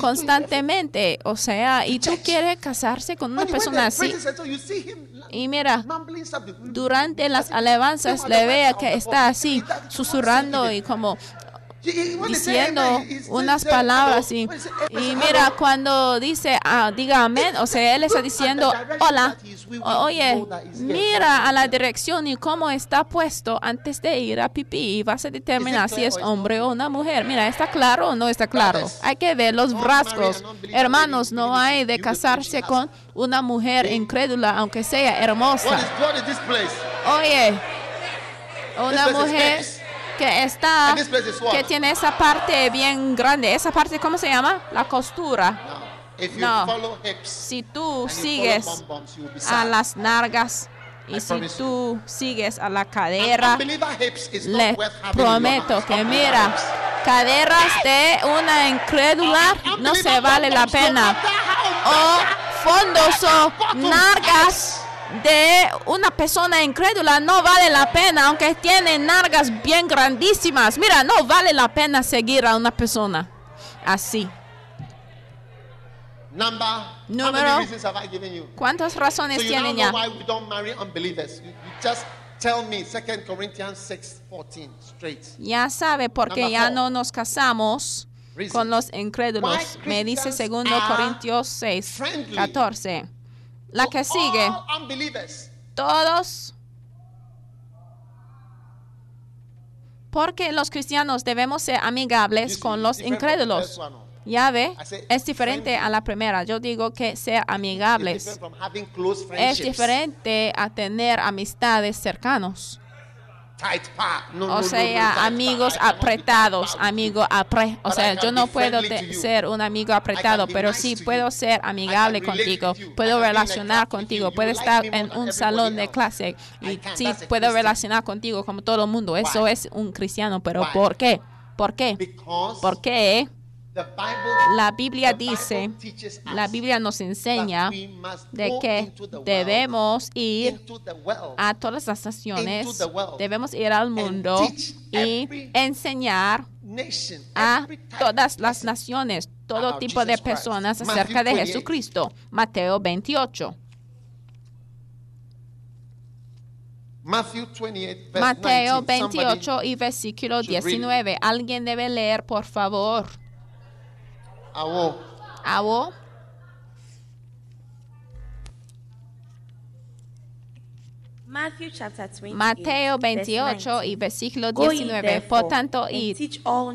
[SPEAKER 1] constantemente. O sea, y tú quieres casarse con una persona así. Y mira, durante las alabanzas le vea que está así, susurrando y como diciendo unas palabras y, y mira cuando dice ah, diga amén o sea él está diciendo hola oye mira a la dirección y cómo está puesto antes de ir a pipí y vas a determinar si es hombre o una mujer mira está claro o no está claro hay que ver los rasgos. hermanos no hay de casarse con una mujer incrédula aunque sea hermosa? Oye, una mujer. Que está, que tiene esa parte bien grande. ¿Esa parte cómo se llama? La costura.
[SPEAKER 2] Now, if you
[SPEAKER 1] No.
[SPEAKER 2] follow hips
[SPEAKER 1] Si tú
[SPEAKER 2] you
[SPEAKER 1] sigues
[SPEAKER 2] bum bums, you
[SPEAKER 1] a las nargas y
[SPEAKER 2] I
[SPEAKER 1] si tú sigues a la cadera, le prometo que mira,
[SPEAKER 2] hips.
[SPEAKER 1] caderas de una incrédula no se vale la pena. O fondos o nargas de una persona incrédula no vale la pena, aunque tiene nargas bien grandísimas. Mira, no vale la pena seguir a una persona así.
[SPEAKER 2] Number,
[SPEAKER 1] Número-
[SPEAKER 2] many reasons have I given you?
[SPEAKER 1] ¿Cuántas razones
[SPEAKER 2] So
[SPEAKER 1] tienen ya?
[SPEAKER 2] why we don't marry unbelievers. You, you just tell me 2 Corinthians 6, 14 straight.
[SPEAKER 1] Ya sabe porque
[SPEAKER 2] Number
[SPEAKER 1] ya
[SPEAKER 2] four.
[SPEAKER 1] no nos casamos
[SPEAKER 2] Reason.
[SPEAKER 1] con los incrédulos. Me dice
[SPEAKER 2] Christians
[SPEAKER 1] segundo
[SPEAKER 2] are
[SPEAKER 1] Corintios 6,
[SPEAKER 2] friendly
[SPEAKER 1] 14. La que sigue, todos porque los cristianos debemos ser amigables con los incrédulos. Ya ve, es diferente a la primera. Yo digo que ser amigables es diferente a tener amistades cercanos.
[SPEAKER 2] Tight pack. No, no,
[SPEAKER 1] O sea, amigos apretados, amigo apre. O sea, yo no puedo ser un amigo apretado, pero sí puedo ser amigable contigo. Puedo relacionar contigo. Puedo estar en un salón de clase y sí puedo relacionar contigo como todo el mundo. Eso es un cristiano, pero? ¿por qué? ¿Por qué? ¿Por qué?
[SPEAKER 2] the Bible,
[SPEAKER 1] La Biblia dice, la Biblia nos enseña de que debemos ir a todas las naciones, debemos ir al mundo y enseñar a todas las naciones, todo tipo de personas acerca de
[SPEAKER 2] 28.
[SPEAKER 1] Jesucristo. Mateo 28.
[SPEAKER 2] Matthew 28, verse
[SPEAKER 1] Mateo
[SPEAKER 2] 19. Somebody-
[SPEAKER 1] 28 y versículo
[SPEAKER 2] should read it.
[SPEAKER 1] 19. Alguien debe leer, por favor.
[SPEAKER 3] 아오. 아오.
[SPEAKER 1] Mateo
[SPEAKER 3] verse
[SPEAKER 1] 28 y
[SPEAKER 3] 19.
[SPEAKER 1] versículo
[SPEAKER 3] Go ye
[SPEAKER 1] 19.
[SPEAKER 3] therefore,
[SPEAKER 1] Por tanto, id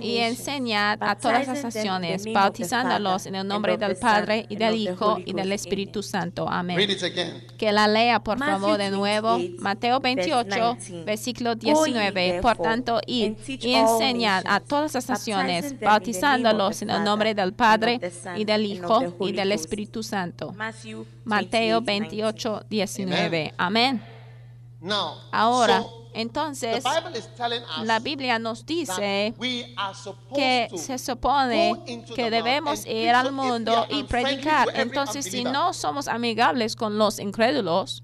[SPEAKER 1] y enseñad a todas las naciones, bautizándolos en el nombre del Padre y del Hijo y del. Espíritu Santo.
[SPEAKER 2] Read
[SPEAKER 1] Amén.
[SPEAKER 2] it again.
[SPEAKER 1] Que la lea, por favor, de nuevo.
[SPEAKER 3] 28,
[SPEAKER 1] Mateo 28,
[SPEAKER 3] verse 19.
[SPEAKER 1] versículo
[SPEAKER 3] Go ye
[SPEAKER 1] 19. Por tanto, id y enseñad a todas las naciones, bautizándolos en el nombre del Padre y del Hijo y del. Espíritu Santo. Mateo
[SPEAKER 3] 28,
[SPEAKER 1] 28, 19. Amén. Ahora, entonces, la Biblia nos dice que se supone que debemos ir al mundo y predicar. Entonces, si no somos amigables con los incrédulos,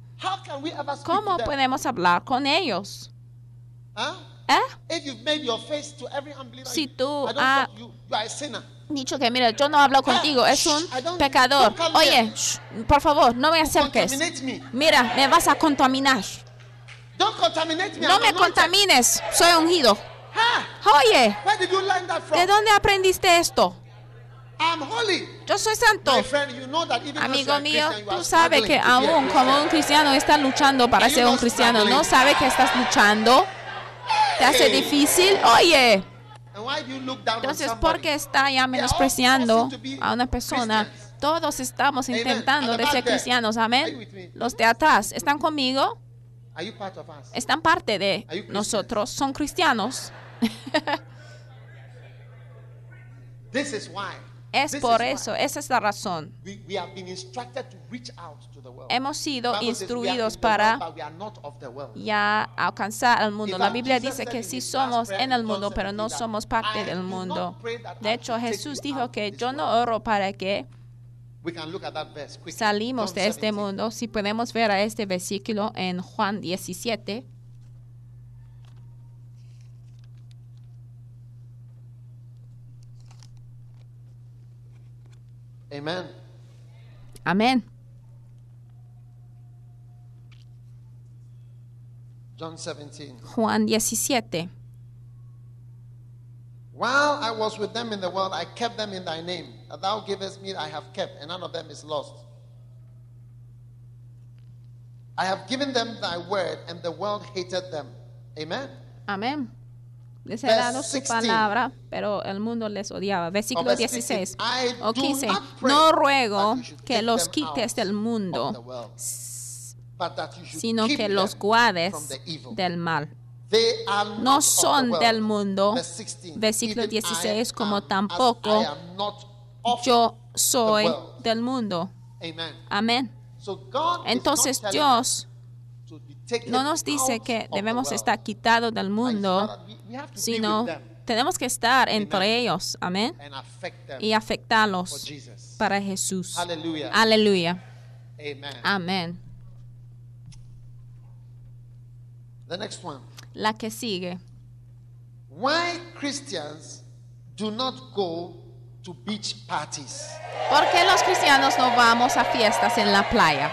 [SPEAKER 1] ¿cómo podemos hablar con ellos? ¿Eh?
[SPEAKER 2] If you've made your face to every unbeliever,
[SPEAKER 1] Si tú
[SPEAKER 2] I don't
[SPEAKER 1] ha-
[SPEAKER 2] talk, you, you are a sinner.
[SPEAKER 1] Dicho que, mira, yo no hablo contigo, es un pecador. Oye, por favor, no me acerques. Mira, me vas a contaminar.
[SPEAKER 2] Don't contaminate me.
[SPEAKER 1] No me contamines, soy ungido. Oye,
[SPEAKER 2] Where did you learn that from?
[SPEAKER 1] ¿de dónde aprendiste esto?
[SPEAKER 2] I'm holy.
[SPEAKER 1] Yo soy santo.
[SPEAKER 2] My friend, you know that even
[SPEAKER 1] Amigo mío, tú sabes que aún como un cristiano estás luchando para ser un cristiano. ¿No
[SPEAKER 2] struggling?
[SPEAKER 1] sabes que estás luchando? ¿Te hace
[SPEAKER 2] Hey.
[SPEAKER 1] difícil? Oye, entonces? ¿por qué está ya menospreciando a una persona? Todos estamos intentando de ser cristianos. Amén. Los de atrás, ¿están conmigo? Están parte de nosotros. Son cristianos.
[SPEAKER 2] This is why.
[SPEAKER 1] Es por eso, esa es la razón.
[SPEAKER 2] We, we have been instructed to reach out to the world.
[SPEAKER 1] Hemos sido instruidos para ya alcanzar al mundo. La Biblia dice que sí somos en el mundo, pero no
[SPEAKER 2] 17
[SPEAKER 1] somos parte del mundo. De hecho, Jesús dijo que yo no oro para que
[SPEAKER 2] We can look at that verse
[SPEAKER 1] salimos
[SPEAKER 2] John
[SPEAKER 1] de este
[SPEAKER 2] 17.
[SPEAKER 1] mundo. Si podemos ver a este versículo en Juan 17.
[SPEAKER 2] Amen.
[SPEAKER 1] Amén.
[SPEAKER 2] John 17.
[SPEAKER 1] Juan 17.
[SPEAKER 2] While I was with them in the world, I kept them in thy name. That thou givest me, I have kept, and none of them is lost. I have given them thy word, and the world hated them. Amen.
[SPEAKER 1] Amén. Les he dado su
[SPEAKER 2] 16.
[SPEAKER 1] palabra, pero el mundo les odiaba. Versículo
[SPEAKER 2] verse
[SPEAKER 1] 16
[SPEAKER 2] 15, I
[SPEAKER 1] o
[SPEAKER 2] do
[SPEAKER 1] 15.
[SPEAKER 2] not pray
[SPEAKER 1] No ruego que los quites del mundo, sino que los guardes del mal. No son del mundo,
[SPEAKER 2] Verse 16,
[SPEAKER 1] versículo
[SPEAKER 2] even I
[SPEAKER 1] 16, como tampoco Yo soy del mundo. Amén. Entonces Dios no nos dice que debemos estar quitados del mundo, sino tenemos que estar entre ellos. Amén. Y afectarlos para Jesús. Aleluya. Amén.
[SPEAKER 2] The next one.
[SPEAKER 1] La que sigue.
[SPEAKER 2] Why Christians do not go to beach parties?
[SPEAKER 1] ¿Por qué los cristianos no vamos a fiestas en la playa?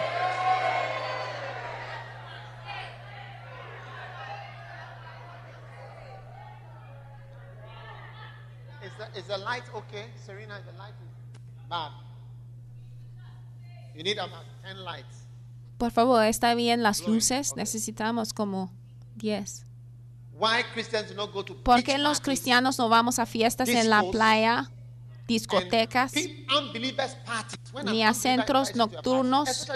[SPEAKER 2] Is the, is the light okay? Serena, the light is bad. You need about 10 lights.
[SPEAKER 1] Por favor, ¿está bien las luces? Necesitamos como 10. ¿Por qué los cristianos no vamos a fiestas en la playa, discotecas, ni a centros nocturnos,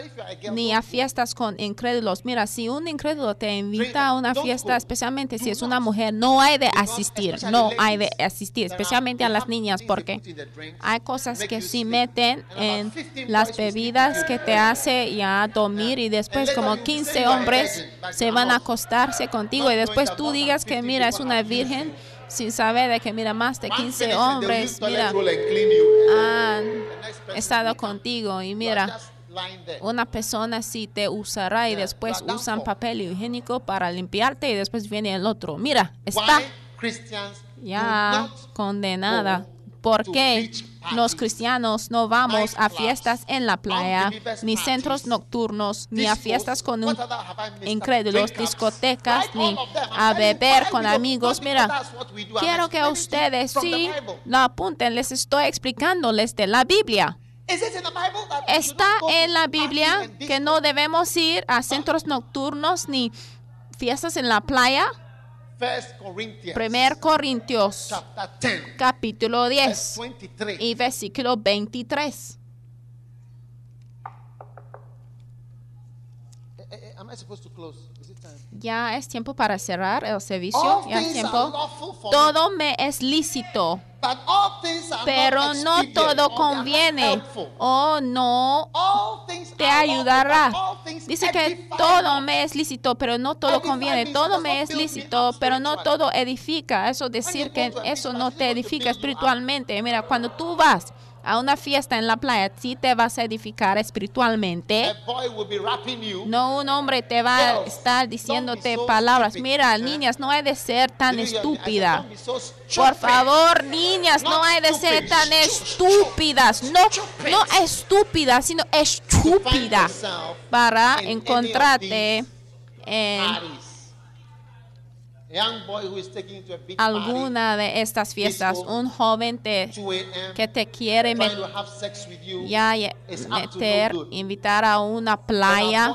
[SPEAKER 1] ni a fiestas con incrédulos? Mira, si un incrédulo te invita a una fiesta, especialmente si es una mujer, no hay de asistir, no hay de asistir, especialmente a las niñas, porque hay cosas que
[SPEAKER 2] sleep.
[SPEAKER 1] meten en
[SPEAKER 2] 15
[SPEAKER 1] las bebidas que te hace ya dormir y después como
[SPEAKER 2] you will say
[SPEAKER 1] 15
[SPEAKER 2] you are a
[SPEAKER 1] hombres se van a acostarse contigo y después tú digas que
[SPEAKER 2] 50
[SPEAKER 1] mira, es una virgen. Sin saber de que mira, más de
[SPEAKER 2] One
[SPEAKER 1] 15
[SPEAKER 2] finish and they'll
[SPEAKER 1] hombres, mira, han estado contigo y mira, una persona sí te usará y después usan papel higiénico para limpiarte y después viene el otro. Mira, está ya condenada. ¿Por qué los cristianos no vamos a fiestas en la playa, ni centros nocturnos, ni a fiestas con un incrédulos, discotecas, ni a beber con amigos. Mira, quiero que ustedes sí lo apunten. Les estoy explicándoles de la Biblia. Está en la Biblia que no debemos ir a centros nocturnos ni fiestas en la playa.
[SPEAKER 2] First Corinthians
[SPEAKER 1] 1 Corintios
[SPEAKER 2] chapter 10
[SPEAKER 1] capítulo
[SPEAKER 2] verse
[SPEAKER 1] 10
[SPEAKER 2] 23.
[SPEAKER 1] y versículo 23.
[SPEAKER 2] Eh, eh?
[SPEAKER 1] Ya es tiempo para cerrar el servicio. Ya es tiempo. Todo me es lícito, pero no todo conviene o no
[SPEAKER 2] All things
[SPEAKER 1] te ayudará. Dice que todo me es lícito, pero no todo conviene. Todo me es lícito, pero no todo edifica. Eso decir que eso no te edifica espiritualmente. Mira, cuando tú vas a una fiesta en la playa, sí te vas a edificar espiritualmente. No un hombre te va a estar diciéndote palabras. Mira,
[SPEAKER 2] eh?
[SPEAKER 1] niñas, no hay de ser tan estúpida. Por favor, niñas, no hay de ser tan estúpidas. No, no estúpidas, sino estúpida. Para encontrarte en
[SPEAKER 2] parties. A young boy who is taking you to a big party,
[SPEAKER 1] alguna de estas fiestas. Un joven te,
[SPEAKER 2] 2 a.m.,
[SPEAKER 1] que te quiere ya meter, invitar a una playa,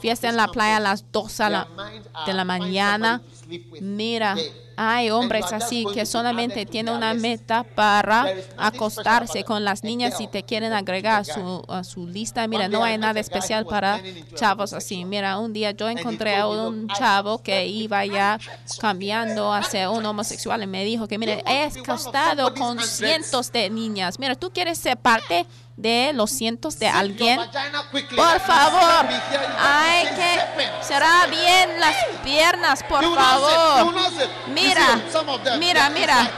[SPEAKER 1] fiesta en la playa a las 2 a la-
[SPEAKER 2] their mind are
[SPEAKER 1] de la mañana.
[SPEAKER 2] With
[SPEAKER 1] Mira, hay hombres así que solamente tienen una meta para acostarse con las niñas y te quieren agregar a su, a su lista. Mira, no hay nada especial para chavos así. Mira, un día yo encontré a un
[SPEAKER 2] "Look, I
[SPEAKER 1] chavo que iba ya cambiando hacia un homosexual y me dijo que, mire,
[SPEAKER 2] You
[SPEAKER 1] he acostado con cientos de niñas. Mira, tú quieres ser parte de los cientos de alguien. Por favor, hay que cerrar bien las piernas, por favor. Mira, mira, mira.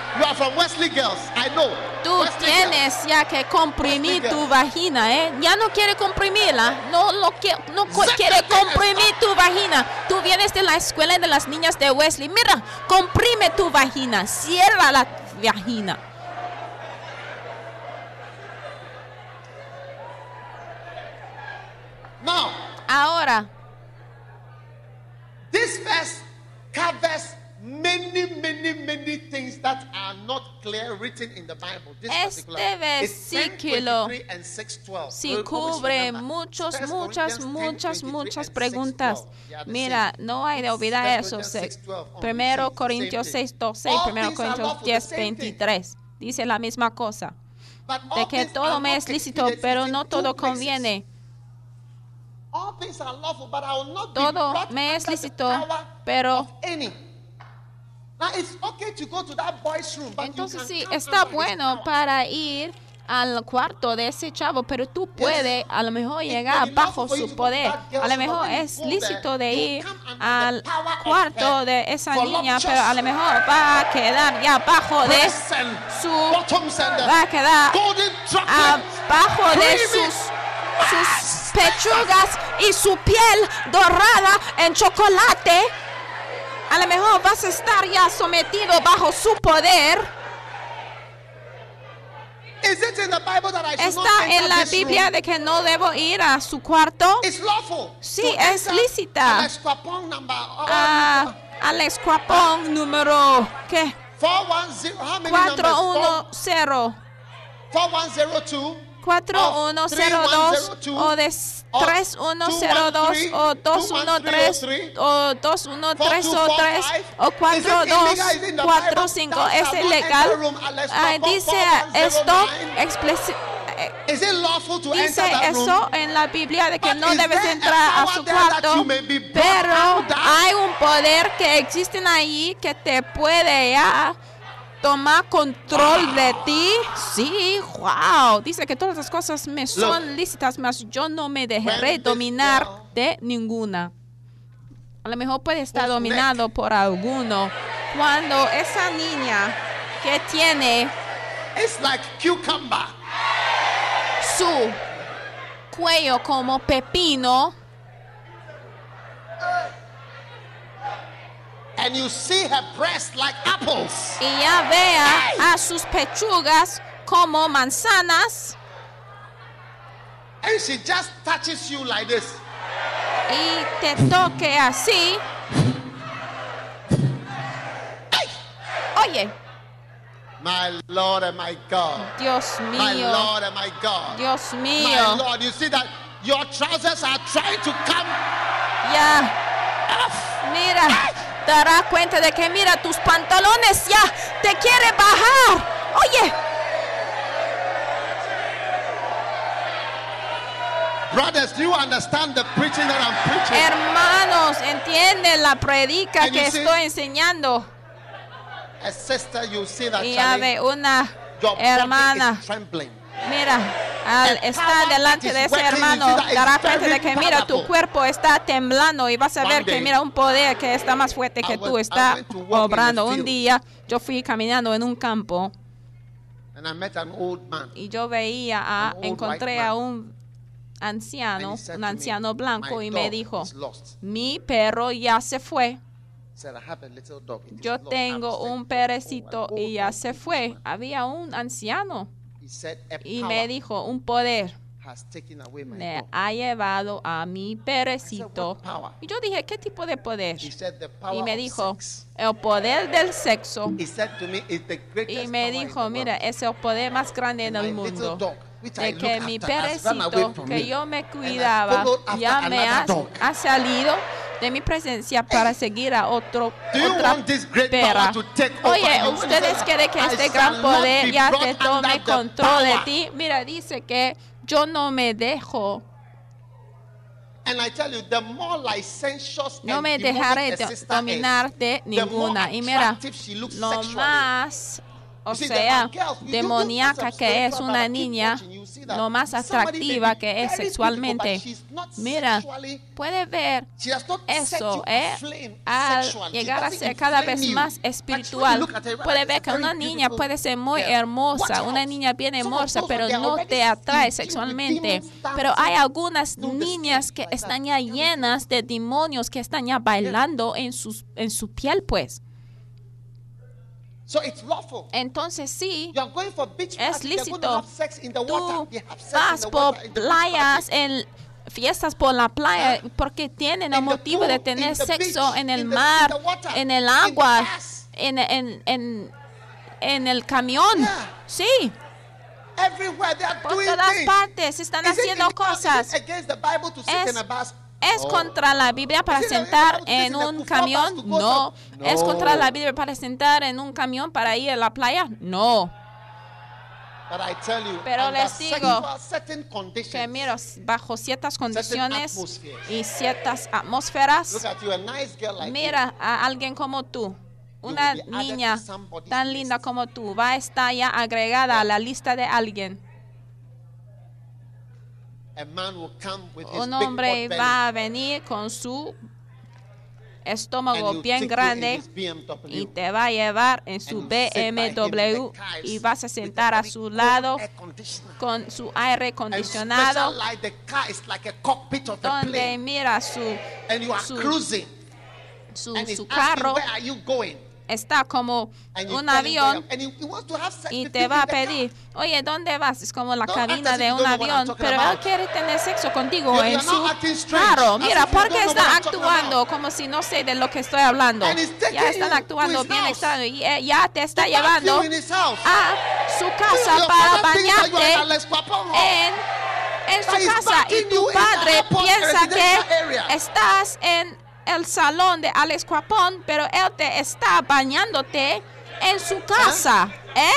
[SPEAKER 1] Tú tienes ya que comprimir tu vagina, ¿eh? Ya no quiere comprimirla, no lo que, no quiere comprimir tu vagina. Tú vienes de la escuela de las niñas de Wesley. Mira, comprime tu vagina, cierra la vagina.
[SPEAKER 2] Now,
[SPEAKER 1] Ahora,
[SPEAKER 2] this verse covers many, many, many things that are not clear written in the Bible. This
[SPEAKER 1] Este
[SPEAKER 2] particular It's 10,
[SPEAKER 1] versículo
[SPEAKER 2] 23 and 6:12.
[SPEAKER 1] Sí, cubre muchos, muchas,
[SPEAKER 2] Corinthians 10,
[SPEAKER 1] muchas,
[SPEAKER 2] 23
[SPEAKER 1] muchas preguntas.
[SPEAKER 2] 6:12. They are the
[SPEAKER 1] Mira, no hay de olvidar eso.
[SPEAKER 2] Corinthians
[SPEAKER 1] Se-
[SPEAKER 2] 6:12 only,
[SPEAKER 1] Primero
[SPEAKER 2] same-
[SPEAKER 1] Corintios
[SPEAKER 2] same
[SPEAKER 1] 6,
[SPEAKER 2] thing.
[SPEAKER 1] 12 y
[SPEAKER 2] All
[SPEAKER 1] Primero
[SPEAKER 2] things are
[SPEAKER 1] Corintios
[SPEAKER 2] lawful, the
[SPEAKER 1] 10,
[SPEAKER 2] same thing.
[SPEAKER 1] 23. Dice la misma cosa.
[SPEAKER 2] But
[SPEAKER 1] De que todo me es lícito, pero no todo conviene.
[SPEAKER 2] All things are lawful, but I will not be
[SPEAKER 1] Todo me es lícito, pero- Entonces sí, está bueno para ir al cuarto de ese chavo, pero tú puedes a lo mejor llegar bajo su poder. A lo mejor es lícito de ir al cuarto de esa niña, pero a lo mejor va a quedar ya bajo de su va a quedar abajo de sus sus pechugas y su piel dorada en chocolate. A lo mejor vas a estar ya sometido bajo su poder.
[SPEAKER 2] Is it in the Bible that I should not
[SPEAKER 1] Está en la Biblia de que no debo ir a su cuarto.
[SPEAKER 2] It's lawful.
[SPEAKER 1] Sí, es lícita. a Alex Cuapón número ¿qué?
[SPEAKER 2] 410. How many numbers?
[SPEAKER 1] 410
[SPEAKER 2] 4102.
[SPEAKER 1] 4102 o de 3102 o 213 o 2133 o 4245 es ilegal. Ah, dice esto eh, Dice eso en la Biblia de que no debes entrar a su cuarto, pero hay un poder que existe ahí que te puede ya tomar control de ti. Sí, wow. Dice que todas las cosas me son lícitas, mas yo no me dejaré dominar de ninguna. A lo mejor puede estar dominado por alguno. Cuando esa niña que tiene
[SPEAKER 2] It's like cucumber.
[SPEAKER 1] su cuello como pepino
[SPEAKER 2] And you see her breast like apples.
[SPEAKER 1] y ya vea a sus pechugas como manzanas
[SPEAKER 2] And she just touches you like this.
[SPEAKER 1] y te toque así. Oye,
[SPEAKER 2] My Lord and my God.
[SPEAKER 1] Dios mío.
[SPEAKER 2] My Lord and my God.
[SPEAKER 1] Dios mío. My.
[SPEAKER 2] Lord, you see that your trousers are trying to come
[SPEAKER 1] Ya,
[SPEAKER 2] off.
[SPEAKER 1] mira, te darás cuenta de que mira, tus pantalones ya te quiere bajar. Oye,
[SPEAKER 2] Brothers, do you understand the preaching that I'm preaching?
[SPEAKER 1] hermanos, entienden la predica que
[SPEAKER 2] see-
[SPEAKER 1] estoy enseñando.
[SPEAKER 2] A sister, you see that
[SPEAKER 1] Y
[SPEAKER 2] Charlie,
[SPEAKER 1] ve una hermana.
[SPEAKER 2] is trembling.
[SPEAKER 1] Mira, al estar delante de ese hermano, darás cuenta de que mira, tu cuerpo está temblando y vas a ver que mira un poder que está más fuerte que tú está obrando. Un día yo fui caminando en un campo y yo veía, a, encontré a un anciano, un anciano blanco
[SPEAKER 2] "My
[SPEAKER 1] y me dijo,
[SPEAKER 2] is lost."
[SPEAKER 1] mi perro ya se fue.
[SPEAKER 2] He said, "I have a little dog. It is
[SPEAKER 1] Yo
[SPEAKER 2] lost."
[SPEAKER 1] tengo un
[SPEAKER 2] "Oh,
[SPEAKER 1] perecito y ya se fue.
[SPEAKER 2] man."
[SPEAKER 1] Había un anciano
[SPEAKER 2] He said, "A
[SPEAKER 1] y me dijo, un poder
[SPEAKER 2] dog."
[SPEAKER 1] ha llevado a mi perecito. Y yo dije, ¿qué tipo de poder?
[SPEAKER 2] He said, "The power
[SPEAKER 1] Y me dijo,
[SPEAKER 2] sex."
[SPEAKER 1] el poder del sexo.
[SPEAKER 2] Me, "It's the greatest
[SPEAKER 1] Y me dijo, mira,
[SPEAKER 2] world."
[SPEAKER 1] es el poder más grande en
[SPEAKER 2] And
[SPEAKER 1] el
[SPEAKER 2] my little
[SPEAKER 1] mundo. De que mi perecito, que
[SPEAKER 2] me.
[SPEAKER 1] yo me cuidaba, ya me ha, ha salido de mi presencia para seguir a otro, otra
[SPEAKER 2] over
[SPEAKER 1] Oye? ¿ustedes quieren que este gran poder ya te tome control de ti? Mira, dice que yo no me dejo
[SPEAKER 2] And I tell you, the more licentious
[SPEAKER 1] No me dejaré dominar de ninguna. Y mira, lo más, o sea,
[SPEAKER 2] you
[SPEAKER 1] demoníaca que es una niña, lo más atractiva que es sexualmente. Mira, puede ver eso, eh, al llegar a ser cada vez más espiritual, puede ver que una niña puede ser muy hermosa, una niña bien hermosa, pero no te atrae sexualmente. Pero hay algunas niñas que están ya llenas de demonios que están ya bailando en, sus, en su piel, pues.
[SPEAKER 2] So it's lawful.
[SPEAKER 1] Entonces sí,
[SPEAKER 2] You are going for beach
[SPEAKER 1] es lícito. Tú vas por playas, en fiestas por la playa, porque tienen el
[SPEAKER 2] In
[SPEAKER 1] motivo de tener sexo
[SPEAKER 2] beach,
[SPEAKER 1] en el mar,
[SPEAKER 2] in the water,
[SPEAKER 1] en el agua, en, en, en, en el camión.
[SPEAKER 2] Yeah.
[SPEAKER 1] Sí,
[SPEAKER 2] Everywhere they are
[SPEAKER 1] por
[SPEAKER 2] doing
[SPEAKER 1] todas
[SPEAKER 2] things.
[SPEAKER 1] partes están
[SPEAKER 2] Is
[SPEAKER 1] haciendo
[SPEAKER 2] it
[SPEAKER 1] cosas.
[SPEAKER 2] against the Bible to sit
[SPEAKER 1] Es-
[SPEAKER 2] in a bus?
[SPEAKER 1] ¿Es contra la Biblia para sentar en
[SPEAKER 2] in a
[SPEAKER 1] un camión? No. ¿Es contra la Biblia para sentar en un camión para ir a la playa? No.
[SPEAKER 2] But I tell you,
[SPEAKER 1] Pero les digo Que mira, bajo ciertas condiciones y ciertas atmósferas,
[SPEAKER 2] look at you, a nice girl like
[SPEAKER 1] Mira a alguien como tú, una niña tan linda como tú, va a estar ya agregada a la lista de alguien. Un hombre va a venir con su estómago bien grande y te va a llevar en su BMW y vas a sentar a su lado con su aire acondicionado donde mira su, su, su, carro está como un avión y te va a pedir, oye, ¿dónde vas? Es como la cabina de un avión, pero él quiere tener sexo contigo en su
[SPEAKER 2] as
[SPEAKER 1] Mira,
[SPEAKER 2] if you
[SPEAKER 1] ¿por
[SPEAKER 2] don't
[SPEAKER 1] qué
[SPEAKER 2] know
[SPEAKER 1] está actuando como si no sé de lo que estoy hablando? Ya están actuando bien extraño y eh, ya te está llevando a su casa para bañarte en, en su casa. Y tu padre piensa que estás en el salón de Alex Cuapón, pero él te está bañándote en su casa, ¿eh?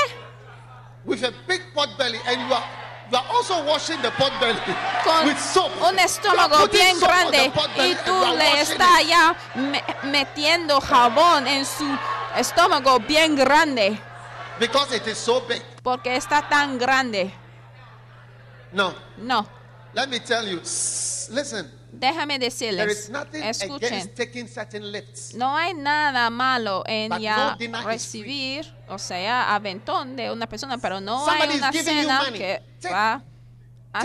[SPEAKER 2] with a big pot belly, and you are you are also washing the pot belly
[SPEAKER 1] Con
[SPEAKER 2] with soap.
[SPEAKER 1] un estómago bien grande y tú le estás ya me- metiendo jabón en su estómago bien grande
[SPEAKER 2] because it is so big.
[SPEAKER 1] porque está tan grande.
[SPEAKER 2] No,
[SPEAKER 1] No,
[SPEAKER 2] let me tell you. Listen,
[SPEAKER 1] déjame
[SPEAKER 2] there is
[SPEAKER 1] decirles, escuchen.
[SPEAKER 2] against taking certain lifts.
[SPEAKER 1] No hay nada malo en
[SPEAKER 2] But
[SPEAKER 1] ya
[SPEAKER 2] no
[SPEAKER 1] recibir, o sea, aventón de una persona, pero no hay
[SPEAKER 2] Somebody is
[SPEAKER 1] una cena
[SPEAKER 2] money.
[SPEAKER 1] que
[SPEAKER 2] Take-
[SPEAKER 1] va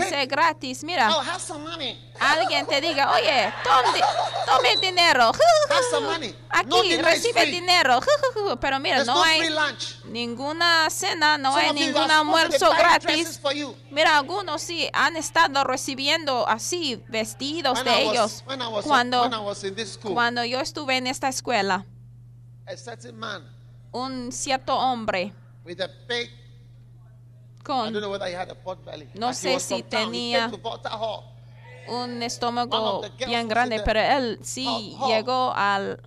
[SPEAKER 1] ser gratis. Mira,
[SPEAKER 2] Oh, have some money.
[SPEAKER 1] alguien te diga, oye, tome, tome dinero.
[SPEAKER 2] Have some money.
[SPEAKER 1] Aquí
[SPEAKER 2] No dinner
[SPEAKER 1] recibe dinero. Pero mira,
[SPEAKER 2] There's
[SPEAKER 1] no hay ninguna cena, no
[SPEAKER 2] Some
[SPEAKER 1] hay ningún almuerzo gratis. Mira, algunos sí han estado recibiendo así vestidos
[SPEAKER 2] When
[SPEAKER 1] de
[SPEAKER 2] I
[SPEAKER 1] ellos.
[SPEAKER 2] when I was-
[SPEAKER 1] Cuando,
[SPEAKER 2] school,
[SPEAKER 1] cuando yo estuve en esta escuela,
[SPEAKER 2] man
[SPEAKER 1] un cierto hombre
[SPEAKER 2] with a big.
[SPEAKER 1] Con. No sé si tenía- un estómago bien grande, pero él sí llegó al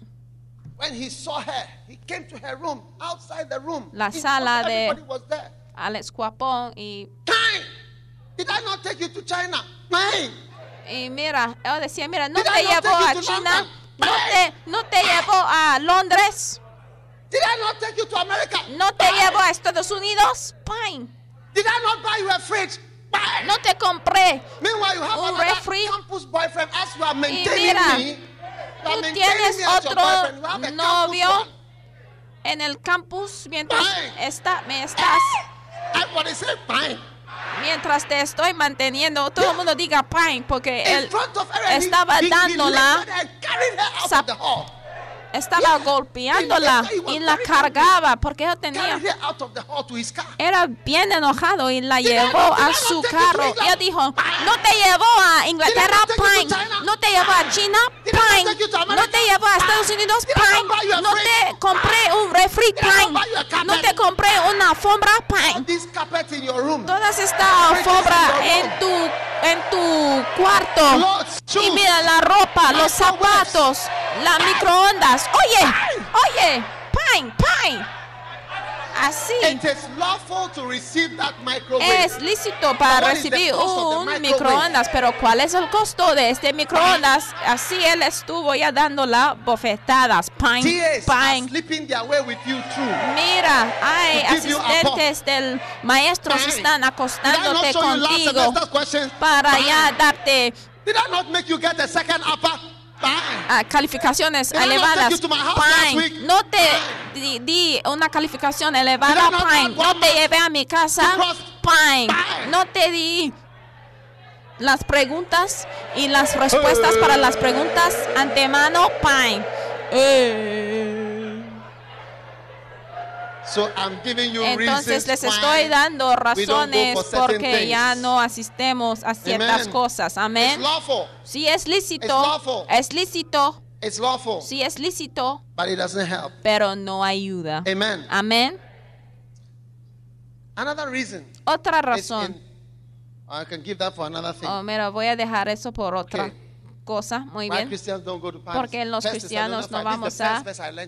[SPEAKER 2] When he saw her, he came to her room, outside the room.
[SPEAKER 1] La sala de-
[SPEAKER 2] Everybody was there.
[SPEAKER 1] al escuapón y,
[SPEAKER 2] Time! Did I not take you to China? Time!
[SPEAKER 1] y mira, él decía, mira, no te llevó a China, no te, no te llevó a Londres,
[SPEAKER 2] Did I not take you to America?
[SPEAKER 1] no te llevó a Estados Unidos, fine,
[SPEAKER 2] Did I not buy you a fridge? Time!
[SPEAKER 1] no te compré.
[SPEAKER 2] Meanwhile, you have
[SPEAKER 1] Un refri.
[SPEAKER 2] campus boyfriend as you are maintaining
[SPEAKER 1] mira,
[SPEAKER 2] me. You are
[SPEAKER 1] tú tienes otro novio. En el campus, mientras
[SPEAKER 2] Fine.
[SPEAKER 1] está, me estás,
[SPEAKER 2] Everybody say fine.
[SPEAKER 1] mientras te estoy manteniendo, todo el mundo diga fine, porque
[SPEAKER 2] In
[SPEAKER 1] él estaba dándola, estaba golpeándola y la cargaba porque él tenía era bien enojado y la llevó a su carro. Y él dijo, no te llevó a Inglaterra, Pine. No te llevó a China, Pine. No te llevó a Estados Unidos, Pine. No te compré un refri, Pine. No te compré una alfombra, Pine. Todas esta alfombra en tu, en tu cuarto. Y mira la ropa, los zapatos, la microondas. Oye, oye, Pine, Pine. Así.
[SPEAKER 2] It is lawful to receive that microwave.
[SPEAKER 1] Es lícito para recibir un microondas, pero ¿cuál es el costo de este microondas? Así él estuvo ya dando las bofetadas. Pine, pine. Mira, hay asistentes del maestro
[SPEAKER 2] Pine.
[SPEAKER 1] están acostándote contigo para ya darte
[SPEAKER 2] Did I not make you get a second upper?
[SPEAKER 1] Ah, calificaciones elevadas. Pine, no te di, di una calificación elevada, Pine. No te llevé a mi casa. Pine. No te di las preguntas y las respuestas para las preguntas antemano, Pine. Eh.
[SPEAKER 2] So I'm giving you
[SPEAKER 1] Entonces les estoy dando razones porque ya
[SPEAKER 2] things.
[SPEAKER 1] no asistemos a ciertas
[SPEAKER 2] Amen.
[SPEAKER 1] cosas.
[SPEAKER 2] It's
[SPEAKER 1] Amén.
[SPEAKER 2] lawful.
[SPEAKER 1] Sí es
[SPEAKER 2] It's
[SPEAKER 1] lícito,
[SPEAKER 2] lawful.
[SPEAKER 1] es lícito, sí es lícito,
[SPEAKER 2] But it doesn't help.
[SPEAKER 1] pero no ayuda. Amén. Otra razón.
[SPEAKER 2] in- I can give that for another thing.
[SPEAKER 1] Oh, mira, voy a dejar eso por otra
[SPEAKER 2] Okay.
[SPEAKER 1] Cosa. Muy bien. Porque los cristianos no vamos a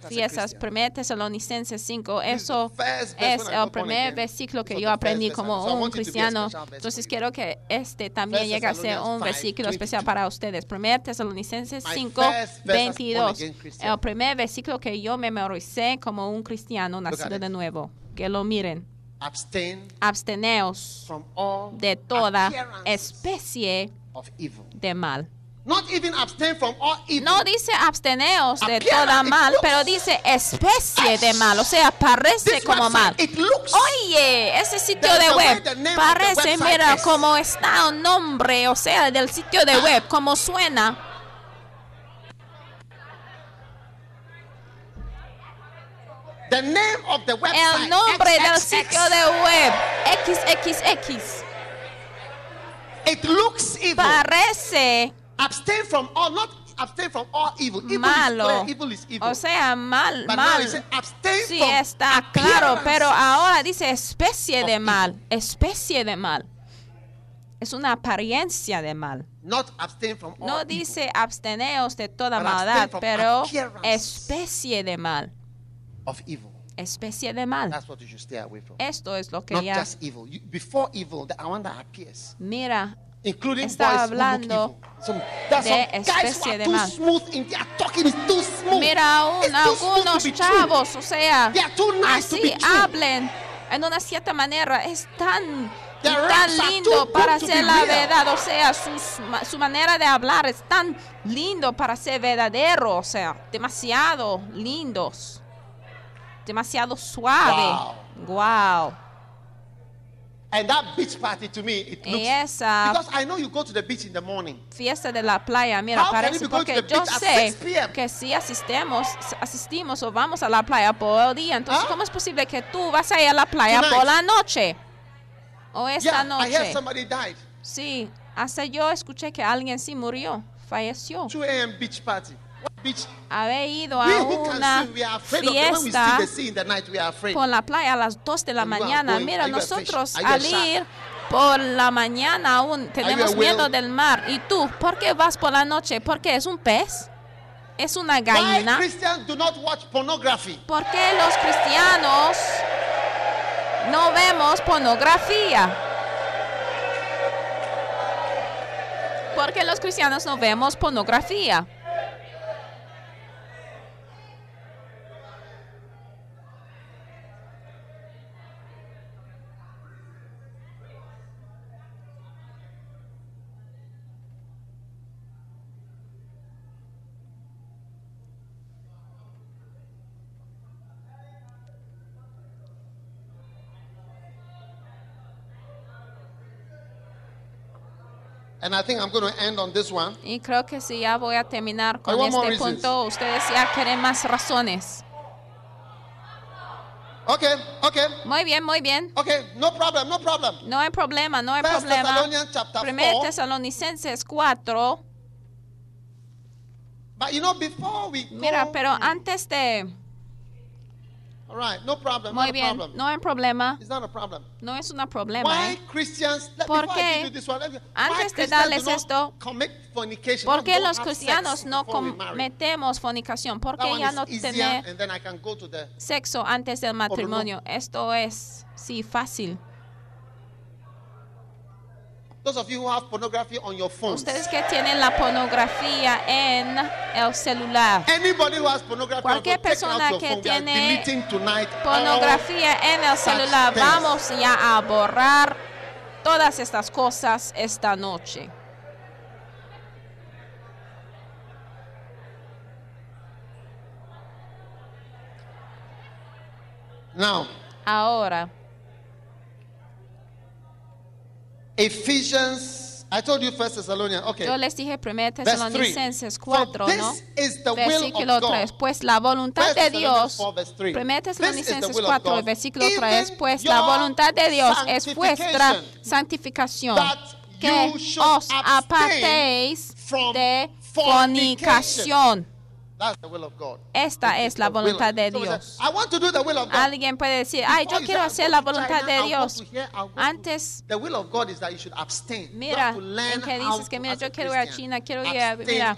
[SPEAKER 1] fiestas.
[SPEAKER 2] Christian.
[SPEAKER 1] 1 Tesalonicenses 5.
[SPEAKER 2] This is
[SPEAKER 1] Eso es el primer versículo que yo aprendí como un cristiano. Entonces quiero que este también llegue a ser un versículo
[SPEAKER 2] 5,
[SPEAKER 1] especial
[SPEAKER 2] 22.
[SPEAKER 1] para ustedes. 1 Tesalonicenses
[SPEAKER 2] My
[SPEAKER 1] 5,
[SPEAKER 2] first verse as born
[SPEAKER 1] 22.
[SPEAKER 2] again Christian.
[SPEAKER 1] El primer versículo que yo memoricé como un cristiano nacido de nuevo. Que lo miren.
[SPEAKER 2] Abstain
[SPEAKER 1] Absteneos
[SPEAKER 2] from all
[SPEAKER 1] de toda especie de mal.
[SPEAKER 2] Not even abstain from all evil.
[SPEAKER 1] No dice absteneos de
[SPEAKER 2] Appearance,
[SPEAKER 1] toda mal,
[SPEAKER 2] looks-
[SPEAKER 1] pero dice especie de mal, o sea, parece como mal.
[SPEAKER 2] website, it looks
[SPEAKER 1] Oye, ese sitio de web parece, mira, como está el nombre, o sea, del sitio de web, como suena.
[SPEAKER 2] the name of the website.
[SPEAKER 1] El nombre del sitio de web, XXX,
[SPEAKER 2] It looks evil.
[SPEAKER 1] parece
[SPEAKER 2] abstain from all, not abstain from all evil. Evil is
[SPEAKER 1] malo.
[SPEAKER 2] clear. Evil is evil.
[SPEAKER 1] O sea, mal,
[SPEAKER 2] But now
[SPEAKER 1] mal.
[SPEAKER 2] abstain
[SPEAKER 1] Sí,
[SPEAKER 2] from
[SPEAKER 1] está claro, pero ahora dice especie de
[SPEAKER 2] evil.
[SPEAKER 1] mal, especie de mal. Es una apariencia de mal.
[SPEAKER 2] Not abstain from all
[SPEAKER 1] No
[SPEAKER 2] evil.
[SPEAKER 1] dice absteneos de toda
[SPEAKER 2] But
[SPEAKER 1] maldad, pero especie de mal.
[SPEAKER 2] of evil.
[SPEAKER 1] Especie de mal.
[SPEAKER 2] That's what you should stay away from.
[SPEAKER 1] Esto es lo que
[SPEAKER 2] Not
[SPEAKER 1] ya.
[SPEAKER 2] just evil. You, before evil, the one that appears,
[SPEAKER 1] Mira, Está hablando de especie
[SPEAKER 2] are
[SPEAKER 1] de
[SPEAKER 2] too
[SPEAKER 1] mal. mira aún algunos chavos, o sea, así hablen en una cierta manera. Es tan, tan lindo para ser la verdad, o sea, sus su manera de hablar es tan lindo para ser verdadero, o sea, demasiado lindos, demasiado suave. Wow.
[SPEAKER 2] And that beach party to me, it
[SPEAKER 1] Y
[SPEAKER 2] looks.
[SPEAKER 1] esa
[SPEAKER 2] Because I know you go to the beach in the morning.
[SPEAKER 1] fiesta de la playa, mira,
[SPEAKER 2] How
[SPEAKER 1] parece porque yo sé
[SPEAKER 2] 6 p.m.?
[SPEAKER 1] que si asistemos, asistimos o vamos a la playa por el día, entonces
[SPEAKER 2] ¿Ah?
[SPEAKER 1] ¿cómo es posible que tú vas a ir a la playa
[SPEAKER 2] Tonight.
[SPEAKER 1] por la noche? O esta
[SPEAKER 2] Yeah, I heard
[SPEAKER 1] noche.
[SPEAKER 2] somebody died.
[SPEAKER 1] Sí, hasta yo escuché que alguien sí murió, falleció.
[SPEAKER 2] 2 a.m. beach party.
[SPEAKER 1] Haber ido a una fiesta por la playa a las 2 de la mañana. Mira, nosotros al ir por la mañana aún tenemos miedo del mar. ¿Y tú? ¿Por qué vas por la noche? ¿Por qué es un pez? ¿Es una gallina? ¿Por qué los cristianos no vemos pornografía? ¿Por qué los cristianos no vemos pornografía?
[SPEAKER 2] And I think I'm going to end on this one.
[SPEAKER 1] Y creo que si ya voy a terminar con este
[SPEAKER 2] reasons.
[SPEAKER 1] punto, ustedes ya quieren más razones.
[SPEAKER 2] Okay, okay,
[SPEAKER 1] Muy bien, muy bien.
[SPEAKER 2] okay. No problem, no problem.
[SPEAKER 1] No hay problema, no hay
[SPEAKER 2] First
[SPEAKER 1] problema.
[SPEAKER 2] Thessalonians chapter
[SPEAKER 1] 1
[SPEAKER 2] 4.
[SPEAKER 1] Tesalonicenses 4.
[SPEAKER 2] But you know, before we go,
[SPEAKER 1] Mira, pero antes de...
[SPEAKER 2] all right, no problem.
[SPEAKER 1] Muy bien,
[SPEAKER 2] problem.
[SPEAKER 1] no hay problema.
[SPEAKER 2] It's not a problem.
[SPEAKER 1] No es un problema.
[SPEAKER 2] Why
[SPEAKER 1] ¿eh?
[SPEAKER 2] Christians?
[SPEAKER 1] ¿Por qué? Antes de darles esto,
[SPEAKER 2] commit fornication,
[SPEAKER 1] ¿Por qué los cristianos no cometemos fornicación? ¿Por qué ya no tener
[SPEAKER 2] and then I can go to the.
[SPEAKER 1] sexo antes del matrimonio? Esto es, sí, fácil.
[SPEAKER 2] Those of you who have pornography on your phones.
[SPEAKER 1] Ustedes que tienen la pornografía en el celular.
[SPEAKER 2] Anybody who has pornography
[SPEAKER 1] Cualquier persona que
[SPEAKER 2] phone.
[SPEAKER 1] Tiene Pornografía en el celular.
[SPEAKER 2] things.
[SPEAKER 1] Vamos ya a borrar todas estas cosas esta noche.
[SPEAKER 2] Now,
[SPEAKER 1] Ahora,
[SPEAKER 2] Ephesians. I told you First Thessalonians. Okay.
[SPEAKER 1] yo les dije 1
[SPEAKER 2] Verse 3.
[SPEAKER 1] Tesalonicenses
[SPEAKER 2] For
[SPEAKER 1] 4,
[SPEAKER 2] this
[SPEAKER 1] ¿no? Versículo
[SPEAKER 2] of God.
[SPEAKER 1] 3. Pues la voluntad de Dios.
[SPEAKER 2] 4, verse 3.
[SPEAKER 1] 1
[SPEAKER 2] This is the
[SPEAKER 1] Tesalonicenses
[SPEAKER 2] will of
[SPEAKER 1] 4,
[SPEAKER 2] God,
[SPEAKER 1] versículo
[SPEAKER 2] even
[SPEAKER 1] 3. Pues la voluntad de Dios es vuestra santificación. Que os apartéis de fornicación.
[SPEAKER 2] That's the will of God.
[SPEAKER 1] Esta es la voluntad de Dios.
[SPEAKER 2] I want to do the will of God.
[SPEAKER 1] Alguien puede decir, ay, yo quiero hacer
[SPEAKER 2] "I
[SPEAKER 1] la voluntad de Dios.
[SPEAKER 2] to here, I want to-"
[SPEAKER 1] Antes,
[SPEAKER 2] The will of God is that you should abstain. You
[SPEAKER 1] mira, en que dices que mira, yo quiero ir a. China, quiero ir a, mira,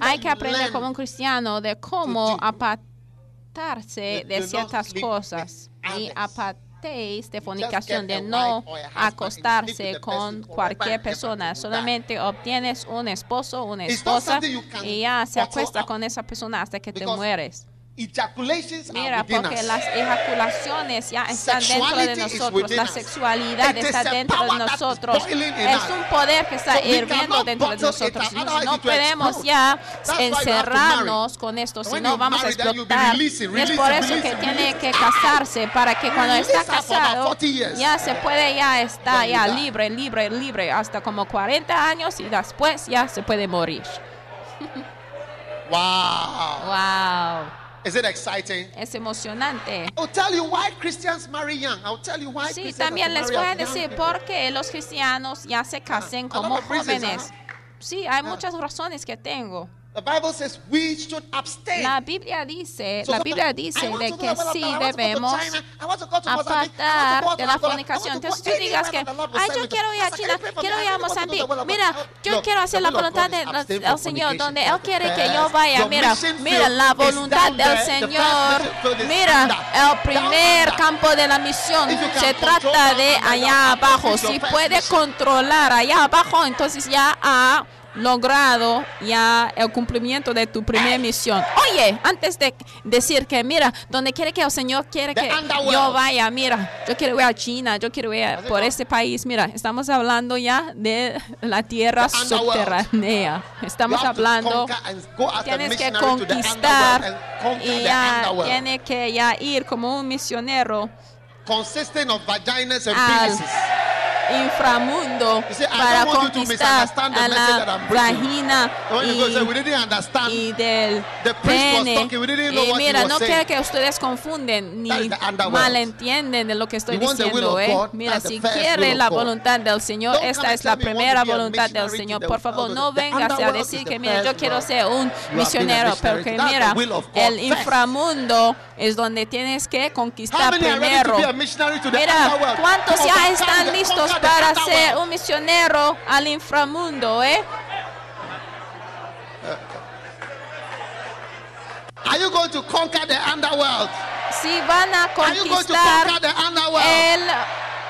[SPEAKER 1] hay que aprender como un cristiano de cómo apartarse de ciertas cosas y
[SPEAKER 2] others.
[SPEAKER 1] Apartéis de fornicación, de no acostarse con cualquier persona. Solamente obtienes un esposo, una esposa y ya se acuesta con esa persona hasta que te mueres.
[SPEAKER 2] Ejaculations
[SPEAKER 1] Mira, porque
[SPEAKER 2] us.
[SPEAKER 1] las ejaculaciones ya están dentro de nosotros, la sexualidad está dentro de nosotros, es un poder que está
[SPEAKER 2] So
[SPEAKER 1] hirviendo dentro de nosotros. No podemos ya encerrarnos con esto, si no vamos a explotar. Y es por eso que tiene que casarse, para que cuando
[SPEAKER 2] Release
[SPEAKER 1] está casado
[SPEAKER 2] 40 years.
[SPEAKER 1] ya se puede ya
[SPEAKER 2] you
[SPEAKER 1] ya libre, libre, libre, hasta como 40 años y después ya se puede morir.
[SPEAKER 2] Wow.
[SPEAKER 1] Wow,
[SPEAKER 2] Is it exciting?
[SPEAKER 1] es emocionante.
[SPEAKER 2] I'll tell you why Christians marry young. I'll tell you why
[SPEAKER 1] Sí,
[SPEAKER 2] Christians
[SPEAKER 1] también les voy a decir por qué los cristianos ya se casen como
[SPEAKER 2] reasons,
[SPEAKER 1] jóvenes. Sí, hay muchas razones que tengo.
[SPEAKER 2] The Bible says we should abstain.
[SPEAKER 1] La Biblia dice,
[SPEAKER 2] So
[SPEAKER 1] la Biblia dice de que sí debemos apartar de la fornicación. Entonces tú digas que, ay, yo quiero ir a China, quiero ir a Mozambique. Mira, yo quiero hacer la voluntad del Señor, donde Él quiere que yo vaya. Mira, mira, la voluntad del Señor. Mira, el primer campo de la misión se trata de allá abajo. Si puede controlar allá abajo, entonces ya ha logrado ya el cumplimiento de tu primera misión. Oye, antes de decir que mira, donde quiere que el Señor quiere que yo vaya, mira, yo quiero ir a China, yo quiero ir por este país, mira, estamos hablando ya de la tierra subterránea. Estamos hablando tienes que conquistar y ya tiene que ya ir como un misionero
[SPEAKER 2] consisting of vaginas and penises.
[SPEAKER 1] Inframundo
[SPEAKER 2] I
[SPEAKER 1] para conquistar a la vagina y, y del pene.
[SPEAKER 2] talking, we didn't know
[SPEAKER 1] Y mira, no quiero que ustedes confunden ni malentienden de lo que estoy diciendo. ¿eh? Mira, si quiere la voluntad del Señor, esta es la primera voluntad del Señor. Por favor, no vengas a decir que mira, yo quiero ser un misionero,
[SPEAKER 2] That's the
[SPEAKER 1] mira, el inframundo es donde tienes que conquistar primero. Mira? ¿cuántos
[SPEAKER 2] To
[SPEAKER 1] ya están listos para ser un misionero al inframundo, eh?
[SPEAKER 2] Are you going to conquer the underworld?
[SPEAKER 1] Si van a conquistar el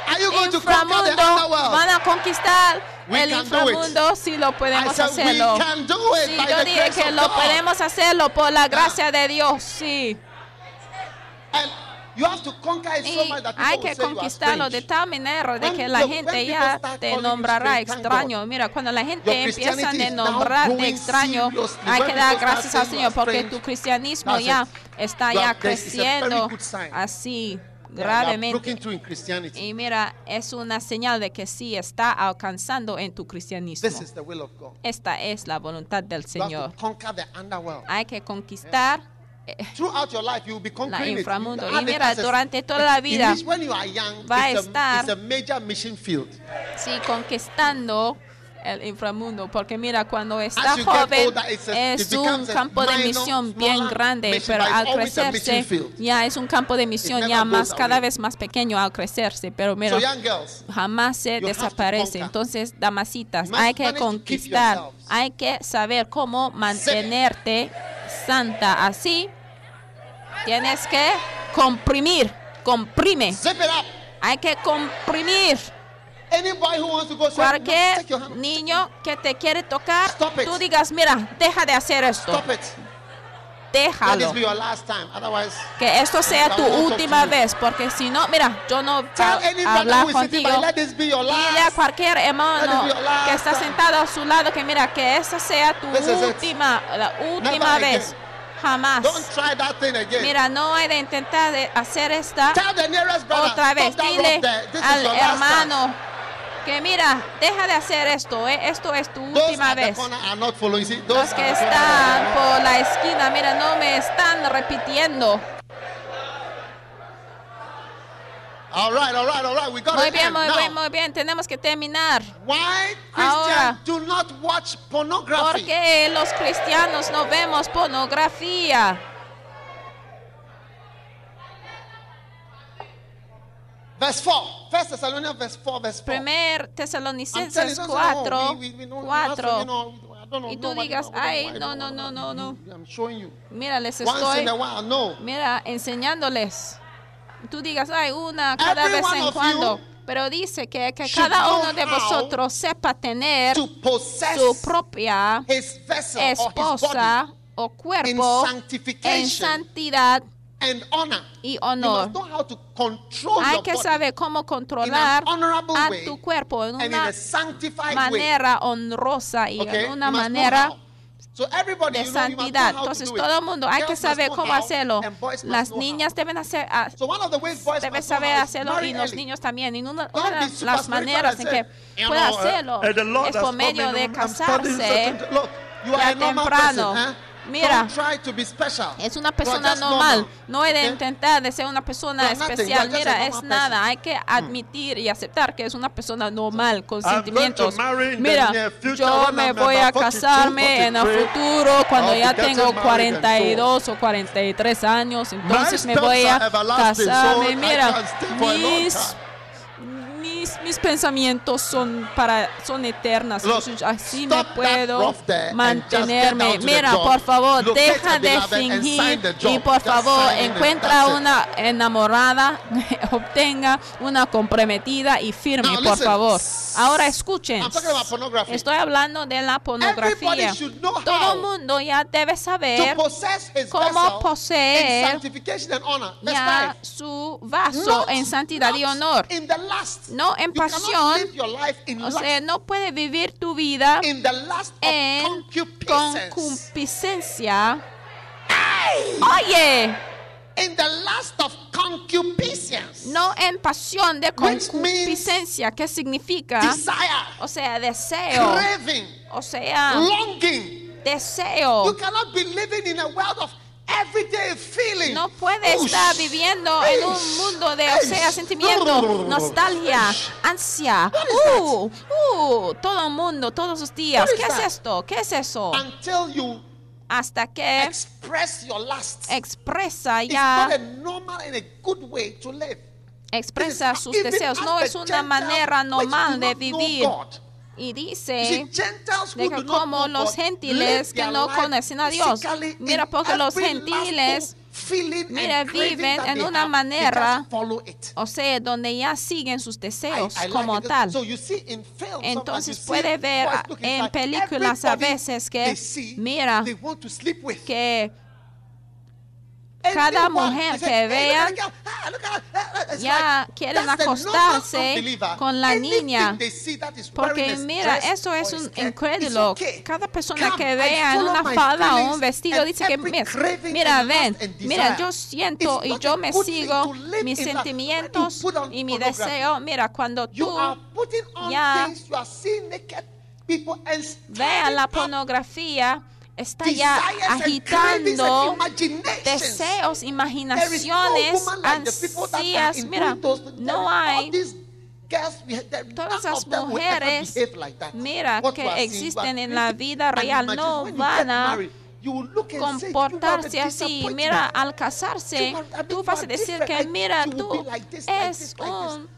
[SPEAKER 2] Are you going to conquer the
[SPEAKER 1] inframundo,
[SPEAKER 2] underworld?
[SPEAKER 1] van a conquistar
[SPEAKER 2] We
[SPEAKER 1] el inframundo si lo podemos
[SPEAKER 2] said
[SPEAKER 1] hacerlo. Sí, yo dije que lo podemos hacerlo por la gracia de Dios, sí.
[SPEAKER 2] And you have to conquer it so
[SPEAKER 1] Y
[SPEAKER 2] much that
[SPEAKER 1] hay que conquistarlo de tal manera de que la gente ya te nombrará extraño. Mira, cuando la gente empieza a nombrarte
[SPEAKER 2] growing
[SPEAKER 1] extraño, hay que dar gracias al Señor porque tu cristianismo ya está ya creciendo así gravemente. Y mira, es una señal de que sí está alcanzando en tu cristianismo. Esta es la voluntad del Señor. Hay que conquistar
[SPEAKER 2] Throughout your life, you will be
[SPEAKER 1] la inframundo. Y mira, durante toda la
[SPEAKER 2] in
[SPEAKER 1] vida
[SPEAKER 2] which when you are young,
[SPEAKER 1] va a estar-
[SPEAKER 2] it's a major mission field.
[SPEAKER 1] sí, conquistando el inframundo, porque mira, cuando está joven
[SPEAKER 2] older, it's a-
[SPEAKER 1] es un campo de misión bien grande,
[SPEAKER 2] mission,
[SPEAKER 1] pero al crecerse ya es un campo de misión ya más cada vez más pequeño al crecerse, pero mira,
[SPEAKER 2] So young girls,
[SPEAKER 1] jamás se desaparece. Entonces, damasitas, hay que conquistar, hay que saber cómo mantenerte santa. Así, tienes que comprimir, comprime,
[SPEAKER 2] zip it up.
[SPEAKER 1] hay que comprimir.
[SPEAKER 2] Any boy who wants to go,
[SPEAKER 1] Cualquier
[SPEAKER 2] take your hand.
[SPEAKER 1] niño que te quiere tocar,
[SPEAKER 2] Stop it.
[SPEAKER 1] tú digas, mira, deja de hacer esto,
[SPEAKER 2] Stop it. Let this
[SPEAKER 1] déjalo.
[SPEAKER 2] be your last time. Otherwise,
[SPEAKER 1] Que esto sea tu última vez, porque si no, mira, yo no
[SPEAKER 2] any
[SPEAKER 1] a hablar contigo. Dile a cualquier hermano que está sentado a su lado que mira que esa sea tu última, la última vez. Jamás.
[SPEAKER 2] Don't try that thing again.
[SPEAKER 1] Mira, no hay de intentar de hacer esta
[SPEAKER 2] Tell the nearest brother,
[SPEAKER 1] otra vez. Dile al hermano que mira, deja de hacer esto, ¿eh? esto es tu
[SPEAKER 2] Those
[SPEAKER 1] última vez. Los que están por la esquina, mira, no me están repitiendo.
[SPEAKER 2] All right, all right, all right. We got
[SPEAKER 1] Muy
[SPEAKER 2] to
[SPEAKER 1] bien, muy
[SPEAKER 2] now.
[SPEAKER 1] bien, muy bien. Tenemos que terminar.
[SPEAKER 2] Why
[SPEAKER 1] Ahora.
[SPEAKER 2] Christians do not watch pornography?
[SPEAKER 1] Porque los cristianos no vemos pornografía.
[SPEAKER 2] Verse 4. First Thessalonians verse 4, verse 4.
[SPEAKER 1] Primer Tesalonicenses
[SPEAKER 2] you,
[SPEAKER 1] 4,
[SPEAKER 2] we- we- we know-
[SPEAKER 1] 4.
[SPEAKER 2] you know, I don't know,
[SPEAKER 1] Y tú digas, ay, no, no, no, no, no. Mira, les estoy, mira, enseñándoles. Tú digas, ay, una cada
[SPEAKER 2] Every
[SPEAKER 1] vez en cuando. Pero dice que, cada uno de vosotros sepa tener su propia esposa o cuerpo en santidad
[SPEAKER 2] and honor.
[SPEAKER 1] y
[SPEAKER 2] You
[SPEAKER 1] honor.
[SPEAKER 2] must know how to control
[SPEAKER 1] Hay
[SPEAKER 2] your
[SPEAKER 1] que
[SPEAKER 2] body
[SPEAKER 1] saber cómo controlar a tu cuerpo en una
[SPEAKER 2] a sanctified way.
[SPEAKER 1] manera honrosa y
[SPEAKER 2] Okay?
[SPEAKER 1] en una manera de santidad. Entonces todo el mundo hay que saber cómo hacerlo. Las niñas deben hacer, ah,
[SPEAKER 2] So one of the ways boys
[SPEAKER 1] deben saber hacerlo y los niños también. Y una, de las maneras en
[SPEAKER 2] say,
[SPEAKER 1] que puede
[SPEAKER 2] uh,
[SPEAKER 1] hacerlo es por medio de casarse. ya temprano. Mira. Es una persona normal. No he de intentar de ser una persona especial. Mira, es nada. Hay que admitir y aceptar que es una persona normal, con sentimientos. Mira, yo me voy a
[SPEAKER 3] about 42,
[SPEAKER 1] casarme en el
[SPEAKER 3] 43.
[SPEAKER 1] futuro cuando ya tengo
[SPEAKER 3] married and
[SPEAKER 1] 42 o 43 años. Entonces me voy a casarme. Mira, mis. Mis, mis pensamientos son para son eternas.
[SPEAKER 2] Look,
[SPEAKER 1] así me puedo mantenerme. Mira, por favor, deja de fingir y por
[SPEAKER 2] Just
[SPEAKER 1] favor encuentra una enamorada, obtenga una comprometida y firme,
[SPEAKER 2] Now,
[SPEAKER 1] por
[SPEAKER 2] listen.
[SPEAKER 1] favor. Ahora escuchen. Estoy hablando de la pornografía. Todo el mundo ya debe saber cómo poseer ya
[SPEAKER 2] 5.
[SPEAKER 1] su vaso
[SPEAKER 2] Not-
[SPEAKER 1] en santidad y honor.
[SPEAKER 2] In the last.
[SPEAKER 1] No en pasión. O sea, no puede vivir tu vida en concupiscencia. Oye,
[SPEAKER 2] in the lust of concupiscence,
[SPEAKER 1] no en pasión de concupiscencia, que significa,
[SPEAKER 2] desire,
[SPEAKER 1] o sea, deseo,
[SPEAKER 2] craving,
[SPEAKER 1] o sea,
[SPEAKER 2] longing.
[SPEAKER 1] deseo.
[SPEAKER 2] You cannot be living in a world of.
[SPEAKER 1] No puede
[SPEAKER 2] Ush.
[SPEAKER 1] estar viviendo en un mundo de, o sea, sentimiento, nostalgia, ansia. Uh, uh, todo el mundo, todos los días. ¿Qué es esto? ¿Qué es eso?
[SPEAKER 2] Until you
[SPEAKER 1] Hasta que
[SPEAKER 2] express your lust.
[SPEAKER 1] expresa ya,
[SPEAKER 2] a normal and a good way to live.
[SPEAKER 1] expresa sus deseos. No es una manera normal de vivir. Y dice de que como los gentiles que no conocen a Dios, mira, porque los gentiles, mira, viven en una manera, o sea, donde ya siguen sus deseos como tal. Entonces puede ver en películas a veces que, mira, que cada mujer que
[SPEAKER 2] "Hey, look at
[SPEAKER 1] vean,
[SPEAKER 2] girl. Ah. Ah, it's
[SPEAKER 1] ya quieren acostarse con la niña. Porque mira, eso es un incrédulo. Cada persona que vea una falda o un vestido dice que
[SPEAKER 2] every
[SPEAKER 1] "Mis-
[SPEAKER 2] craving
[SPEAKER 1] mira, ven, mira,
[SPEAKER 2] desire."
[SPEAKER 1] yo siento y yo me sigo mis sentimientos y mi deseo. Mira, cuando tú ya veas la pornografía, está ya agitando deseos, imaginaciones,
[SPEAKER 2] in
[SPEAKER 1] Mira, no hay todas
[SPEAKER 2] ever
[SPEAKER 1] mujeres, mira, que existen en la vida real no van a
[SPEAKER 2] married, you will look and say, "You are a
[SPEAKER 1] comportarse así.
[SPEAKER 2] disappointment."
[SPEAKER 1] Mira, al casarse, tú vas a decir que, mira, tú es un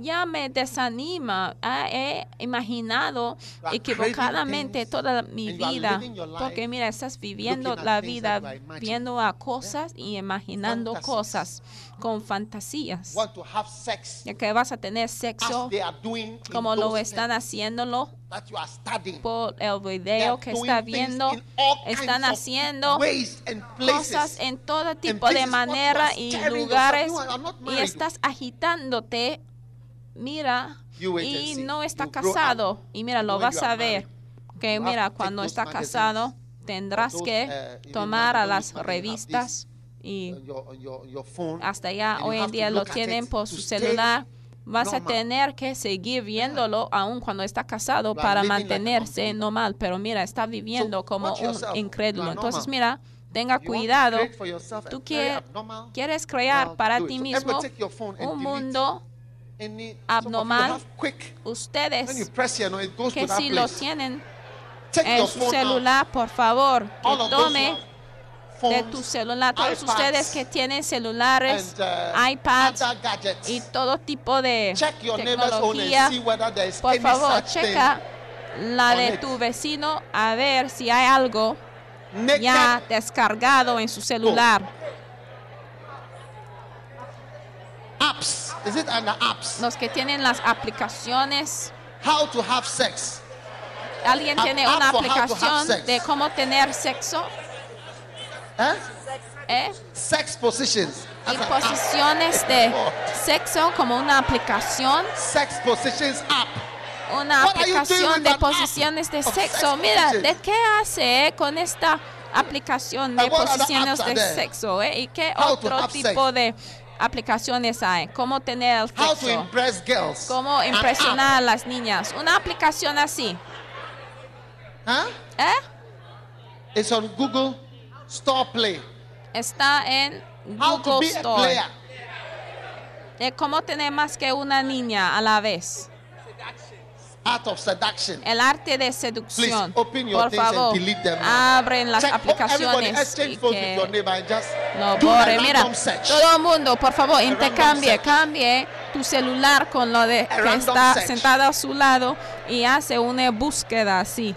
[SPEAKER 1] ya me desanima. Ah, He imaginado equivocadamente toda mi vida. Porque mira, estás viviendo la vida viendo a cosas y imaginando
[SPEAKER 2] Fantasies.
[SPEAKER 1] cosas con fantasías.
[SPEAKER 2] Want to have sex
[SPEAKER 1] Ya que vas a tener sexo como lo están haciéndolo
[SPEAKER 2] that you are studying.
[SPEAKER 1] por el video que está viendo. Están haciendo
[SPEAKER 2] ways and
[SPEAKER 1] cosas
[SPEAKER 2] places.
[SPEAKER 1] en todo tipo de manera y lugares y estás agitándote. Mira, y no está casado. Y mira, lo vas a ver.
[SPEAKER 2] married,
[SPEAKER 1] Que mira, cuando está casado, tendrás que
[SPEAKER 2] uh,
[SPEAKER 1] tomar a las revistas y
[SPEAKER 2] your phone.
[SPEAKER 1] hasta
[SPEAKER 2] you
[SPEAKER 1] hoy en día lo tienen por su celular. Vas a tener que seguir viéndolo aún cuando está casado para mantenerse normal, pero mira, está viviendo como un incrédulo. Entonces, mira, tenga cuidado. Tú quieres crear para ti mismo un mundo abnormal. Ustedes que si lo tienen en su celular, por favor, que tome de tu celular. Todos ustedes que tienen celulares,
[SPEAKER 2] uh,
[SPEAKER 1] iPads y todo tipo de tecnología, por favor, checa la de tu vecino a ver si hay algo ya descargado en su celular.
[SPEAKER 2] apps. Is it under apps?
[SPEAKER 1] Los que tienen las aplicaciones,
[SPEAKER 2] How to have sex.
[SPEAKER 1] ¿alguien tiene una aplicación
[SPEAKER 2] sex.
[SPEAKER 1] de cómo tener sexo?
[SPEAKER 2] Eh?
[SPEAKER 1] ¿Eh?
[SPEAKER 2] Sex positions.
[SPEAKER 1] Y posiciones de sexo como una aplicación,
[SPEAKER 2] Sex positions app.
[SPEAKER 1] una
[SPEAKER 2] What
[SPEAKER 1] aplicación de posiciones de sexo.
[SPEAKER 2] sex
[SPEAKER 1] Mira? ¿de qué hace eh, con esta aplicación de posiciones de sexo? eh? ¿Y qué otro tipo de aplicaciones hay? ¿Cómo tener el
[SPEAKER 2] How to
[SPEAKER 1] sexo?
[SPEAKER 2] impress girls.
[SPEAKER 1] ¿Cómo
[SPEAKER 2] An
[SPEAKER 1] impresionar a las niñas? Una aplicación así.
[SPEAKER 2] Huh?
[SPEAKER 1] ¿eh?
[SPEAKER 2] It's on Google Store Play.
[SPEAKER 1] Está en
[SPEAKER 2] How
[SPEAKER 1] Google Store.
[SPEAKER 2] player.
[SPEAKER 1] De cómo tener más que una niña a la vez.
[SPEAKER 2] Art of seduction.
[SPEAKER 1] El arte de
[SPEAKER 2] Please
[SPEAKER 1] seducción.
[SPEAKER 2] open your
[SPEAKER 1] Por
[SPEAKER 2] things and
[SPEAKER 1] favor,
[SPEAKER 2] delete them.
[SPEAKER 1] abren las
[SPEAKER 2] Check- everybody
[SPEAKER 1] aplicaciones
[SPEAKER 2] exchange
[SPEAKER 1] y
[SPEAKER 2] phones with your
[SPEAKER 1] que
[SPEAKER 2] neighbor and just
[SPEAKER 1] no
[SPEAKER 2] a
[SPEAKER 1] borre. Mira,
[SPEAKER 2] search.
[SPEAKER 1] todo el mundo, por favor, intercambie, cambie tu celular con lo de que
[SPEAKER 2] random
[SPEAKER 1] está
[SPEAKER 2] search.
[SPEAKER 1] sentado a su lado y hace una búsqueda así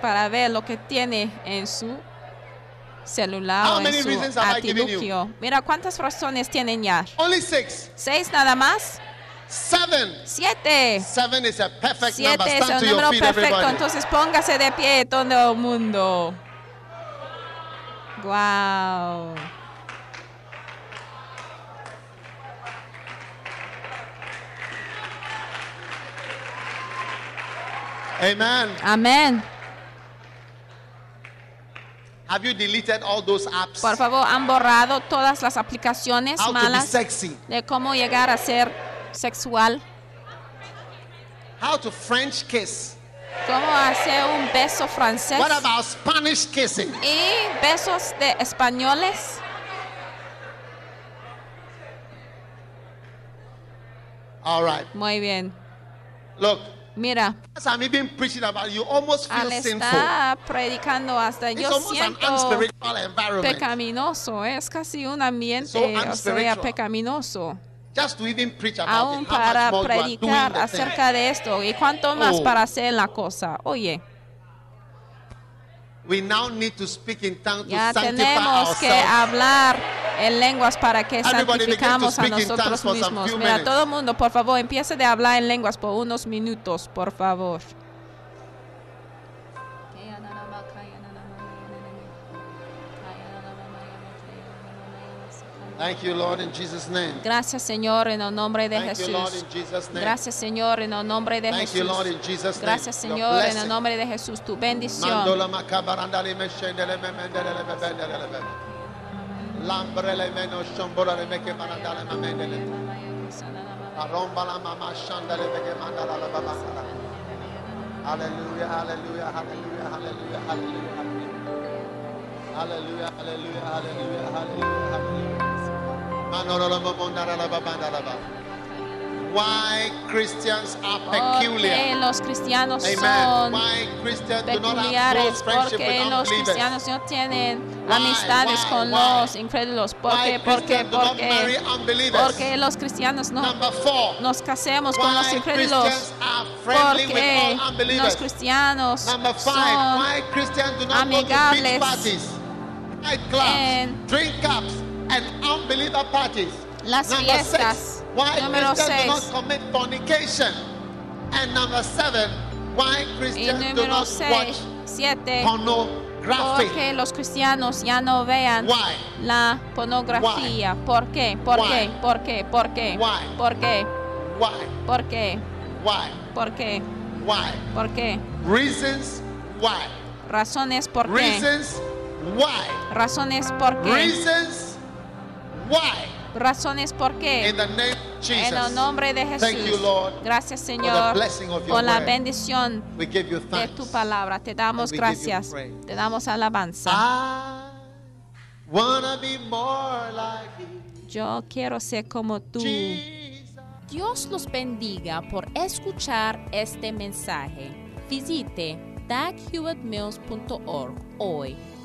[SPEAKER 1] para ver lo que tiene en su celular
[SPEAKER 2] How
[SPEAKER 1] o
[SPEAKER 2] many
[SPEAKER 1] en su artilugio. Mira cuántas razones tienen ya.
[SPEAKER 2] Only six.
[SPEAKER 1] Seis nada más.
[SPEAKER 2] Seven.
[SPEAKER 1] Siete.
[SPEAKER 2] Seven is a perfect number.
[SPEAKER 1] Siete es
[SPEAKER 2] Stand to
[SPEAKER 1] el
[SPEAKER 2] your
[SPEAKER 1] número
[SPEAKER 2] feet,
[SPEAKER 1] perfecto.
[SPEAKER 2] everybody.
[SPEAKER 1] Entonces póngase de pie todo el mundo. Wow.
[SPEAKER 2] Amen.
[SPEAKER 1] Amén.
[SPEAKER 2] Have you deleted all those apps?
[SPEAKER 1] Por favor, han borrado todas las aplicaciones
[SPEAKER 2] How to be
[SPEAKER 1] malas
[SPEAKER 2] sexy.
[SPEAKER 1] de cómo llegar a ser sexual,
[SPEAKER 2] How to French kiss.
[SPEAKER 1] cómo hacer un beso francés
[SPEAKER 2] What about Spanish kissing?
[SPEAKER 1] y besos de españoles.
[SPEAKER 2] All right.
[SPEAKER 1] Muy bien.
[SPEAKER 2] Look,
[SPEAKER 1] Mira,
[SPEAKER 2] as I'm even preaching about, you almost feel
[SPEAKER 1] al
[SPEAKER 2] sinful.
[SPEAKER 1] estar predicando hasta
[SPEAKER 2] It's
[SPEAKER 1] yo siento pecaminoso, es casi un ambiente,
[SPEAKER 2] So
[SPEAKER 1] o sea, pecaminoso.
[SPEAKER 2] Just to even preach about
[SPEAKER 1] Aún
[SPEAKER 2] it, how
[SPEAKER 1] para
[SPEAKER 2] much more you are doing
[SPEAKER 1] predicar acerca de esto. ¿Y cuánto más
[SPEAKER 2] Oh.
[SPEAKER 1] para hacer la cosa? Oye,
[SPEAKER 2] We now need to speak in tongues to
[SPEAKER 1] ya
[SPEAKER 2] sanctify
[SPEAKER 1] tenemos que hablar en lenguas para que
[SPEAKER 2] Everybody to
[SPEAKER 1] santificamos a nosotros mismos. Mira, todo el mundo, por favor, empiece de hablar en lenguas por unos minutos, por favor.
[SPEAKER 2] Thank you, Lord, in Jesus' name.
[SPEAKER 1] Gracias, Señor, en el nombre de
[SPEAKER 2] Thank you, Lord, in Jesus' name.
[SPEAKER 1] Gracias, Señor, en el nombre de
[SPEAKER 2] Thank you, Lord, in
[SPEAKER 1] Jesús.
[SPEAKER 2] Name.
[SPEAKER 1] Gracias, Señor, en el nombre de Jesús. Tu bendición.
[SPEAKER 2] Mandola makabarandale meshendele memendele bebendele bebe. Lambrele meno shomborale meke marandale mamendele. Aromba la mama shandale meke mandala la baba. Hallelujah, hallelujah, hallelujah, hallelujah, hallelujah. Hallelujah, hallelujah, hallelujah, hallelujah, hallelujah. Why Christians are
[SPEAKER 1] Porque
[SPEAKER 2] peculiar.
[SPEAKER 1] los cristianos son
[SPEAKER 2] Why Christians do not have
[SPEAKER 1] peculiares, porque los cristianos no tienen
[SPEAKER 2] Why,
[SPEAKER 1] amistades
[SPEAKER 2] why,
[SPEAKER 1] con
[SPEAKER 2] why?
[SPEAKER 1] los incrédulos. ¿Por
[SPEAKER 2] Why
[SPEAKER 1] qué? ¿Por qué?
[SPEAKER 2] Christians do
[SPEAKER 1] ¿Por
[SPEAKER 2] not marry
[SPEAKER 1] qué?
[SPEAKER 2] unbelievers.
[SPEAKER 1] Porque los cristianos no
[SPEAKER 2] Number four.
[SPEAKER 1] nos casemos con los incrédulos. Porque los cristianos
[SPEAKER 2] Number five.
[SPEAKER 1] son amigables en
[SPEAKER 2] drink cups, and unbeliever parties.
[SPEAKER 1] las
[SPEAKER 2] Number
[SPEAKER 1] fiestas.
[SPEAKER 2] six. Why
[SPEAKER 1] Número
[SPEAKER 2] Christians do
[SPEAKER 1] seis.
[SPEAKER 2] not commit fornication. And number seven. Why
[SPEAKER 1] y
[SPEAKER 2] Christians do not watch
[SPEAKER 1] 6, 7.
[SPEAKER 2] pornography.
[SPEAKER 1] Porque los cristianos ya no vean
[SPEAKER 2] Why?
[SPEAKER 1] la pornografía. ¿Por qué? ¿Por
[SPEAKER 2] Why?
[SPEAKER 1] qué? ¿Por qué? ¿Por qué?
[SPEAKER 2] Why?
[SPEAKER 1] ¿Por qué?
[SPEAKER 2] Why?
[SPEAKER 1] ¿Por qué?
[SPEAKER 2] Why?
[SPEAKER 1] ¿Por qué?
[SPEAKER 2] Why?
[SPEAKER 1] ¿Por qué?
[SPEAKER 2] Reasons why.
[SPEAKER 1] Razones por qué.
[SPEAKER 2] Reasons why.
[SPEAKER 1] Razones por qué.
[SPEAKER 2] Reasons why.
[SPEAKER 1] Razones por qué. En el nombre de
[SPEAKER 2] Thank you,
[SPEAKER 1] Jesús.
[SPEAKER 2] Lord,
[SPEAKER 1] Gracias, Señor, por la bendición de tu palabra. Te damos gracias. Te damos alabanza.
[SPEAKER 2] Be more like you,
[SPEAKER 1] Yo quiero ser como tú.
[SPEAKER 2] Jesus.
[SPEAKER 4] Dios los bendiga por escuchar este mensaje. Visite daghewittmills.org hoy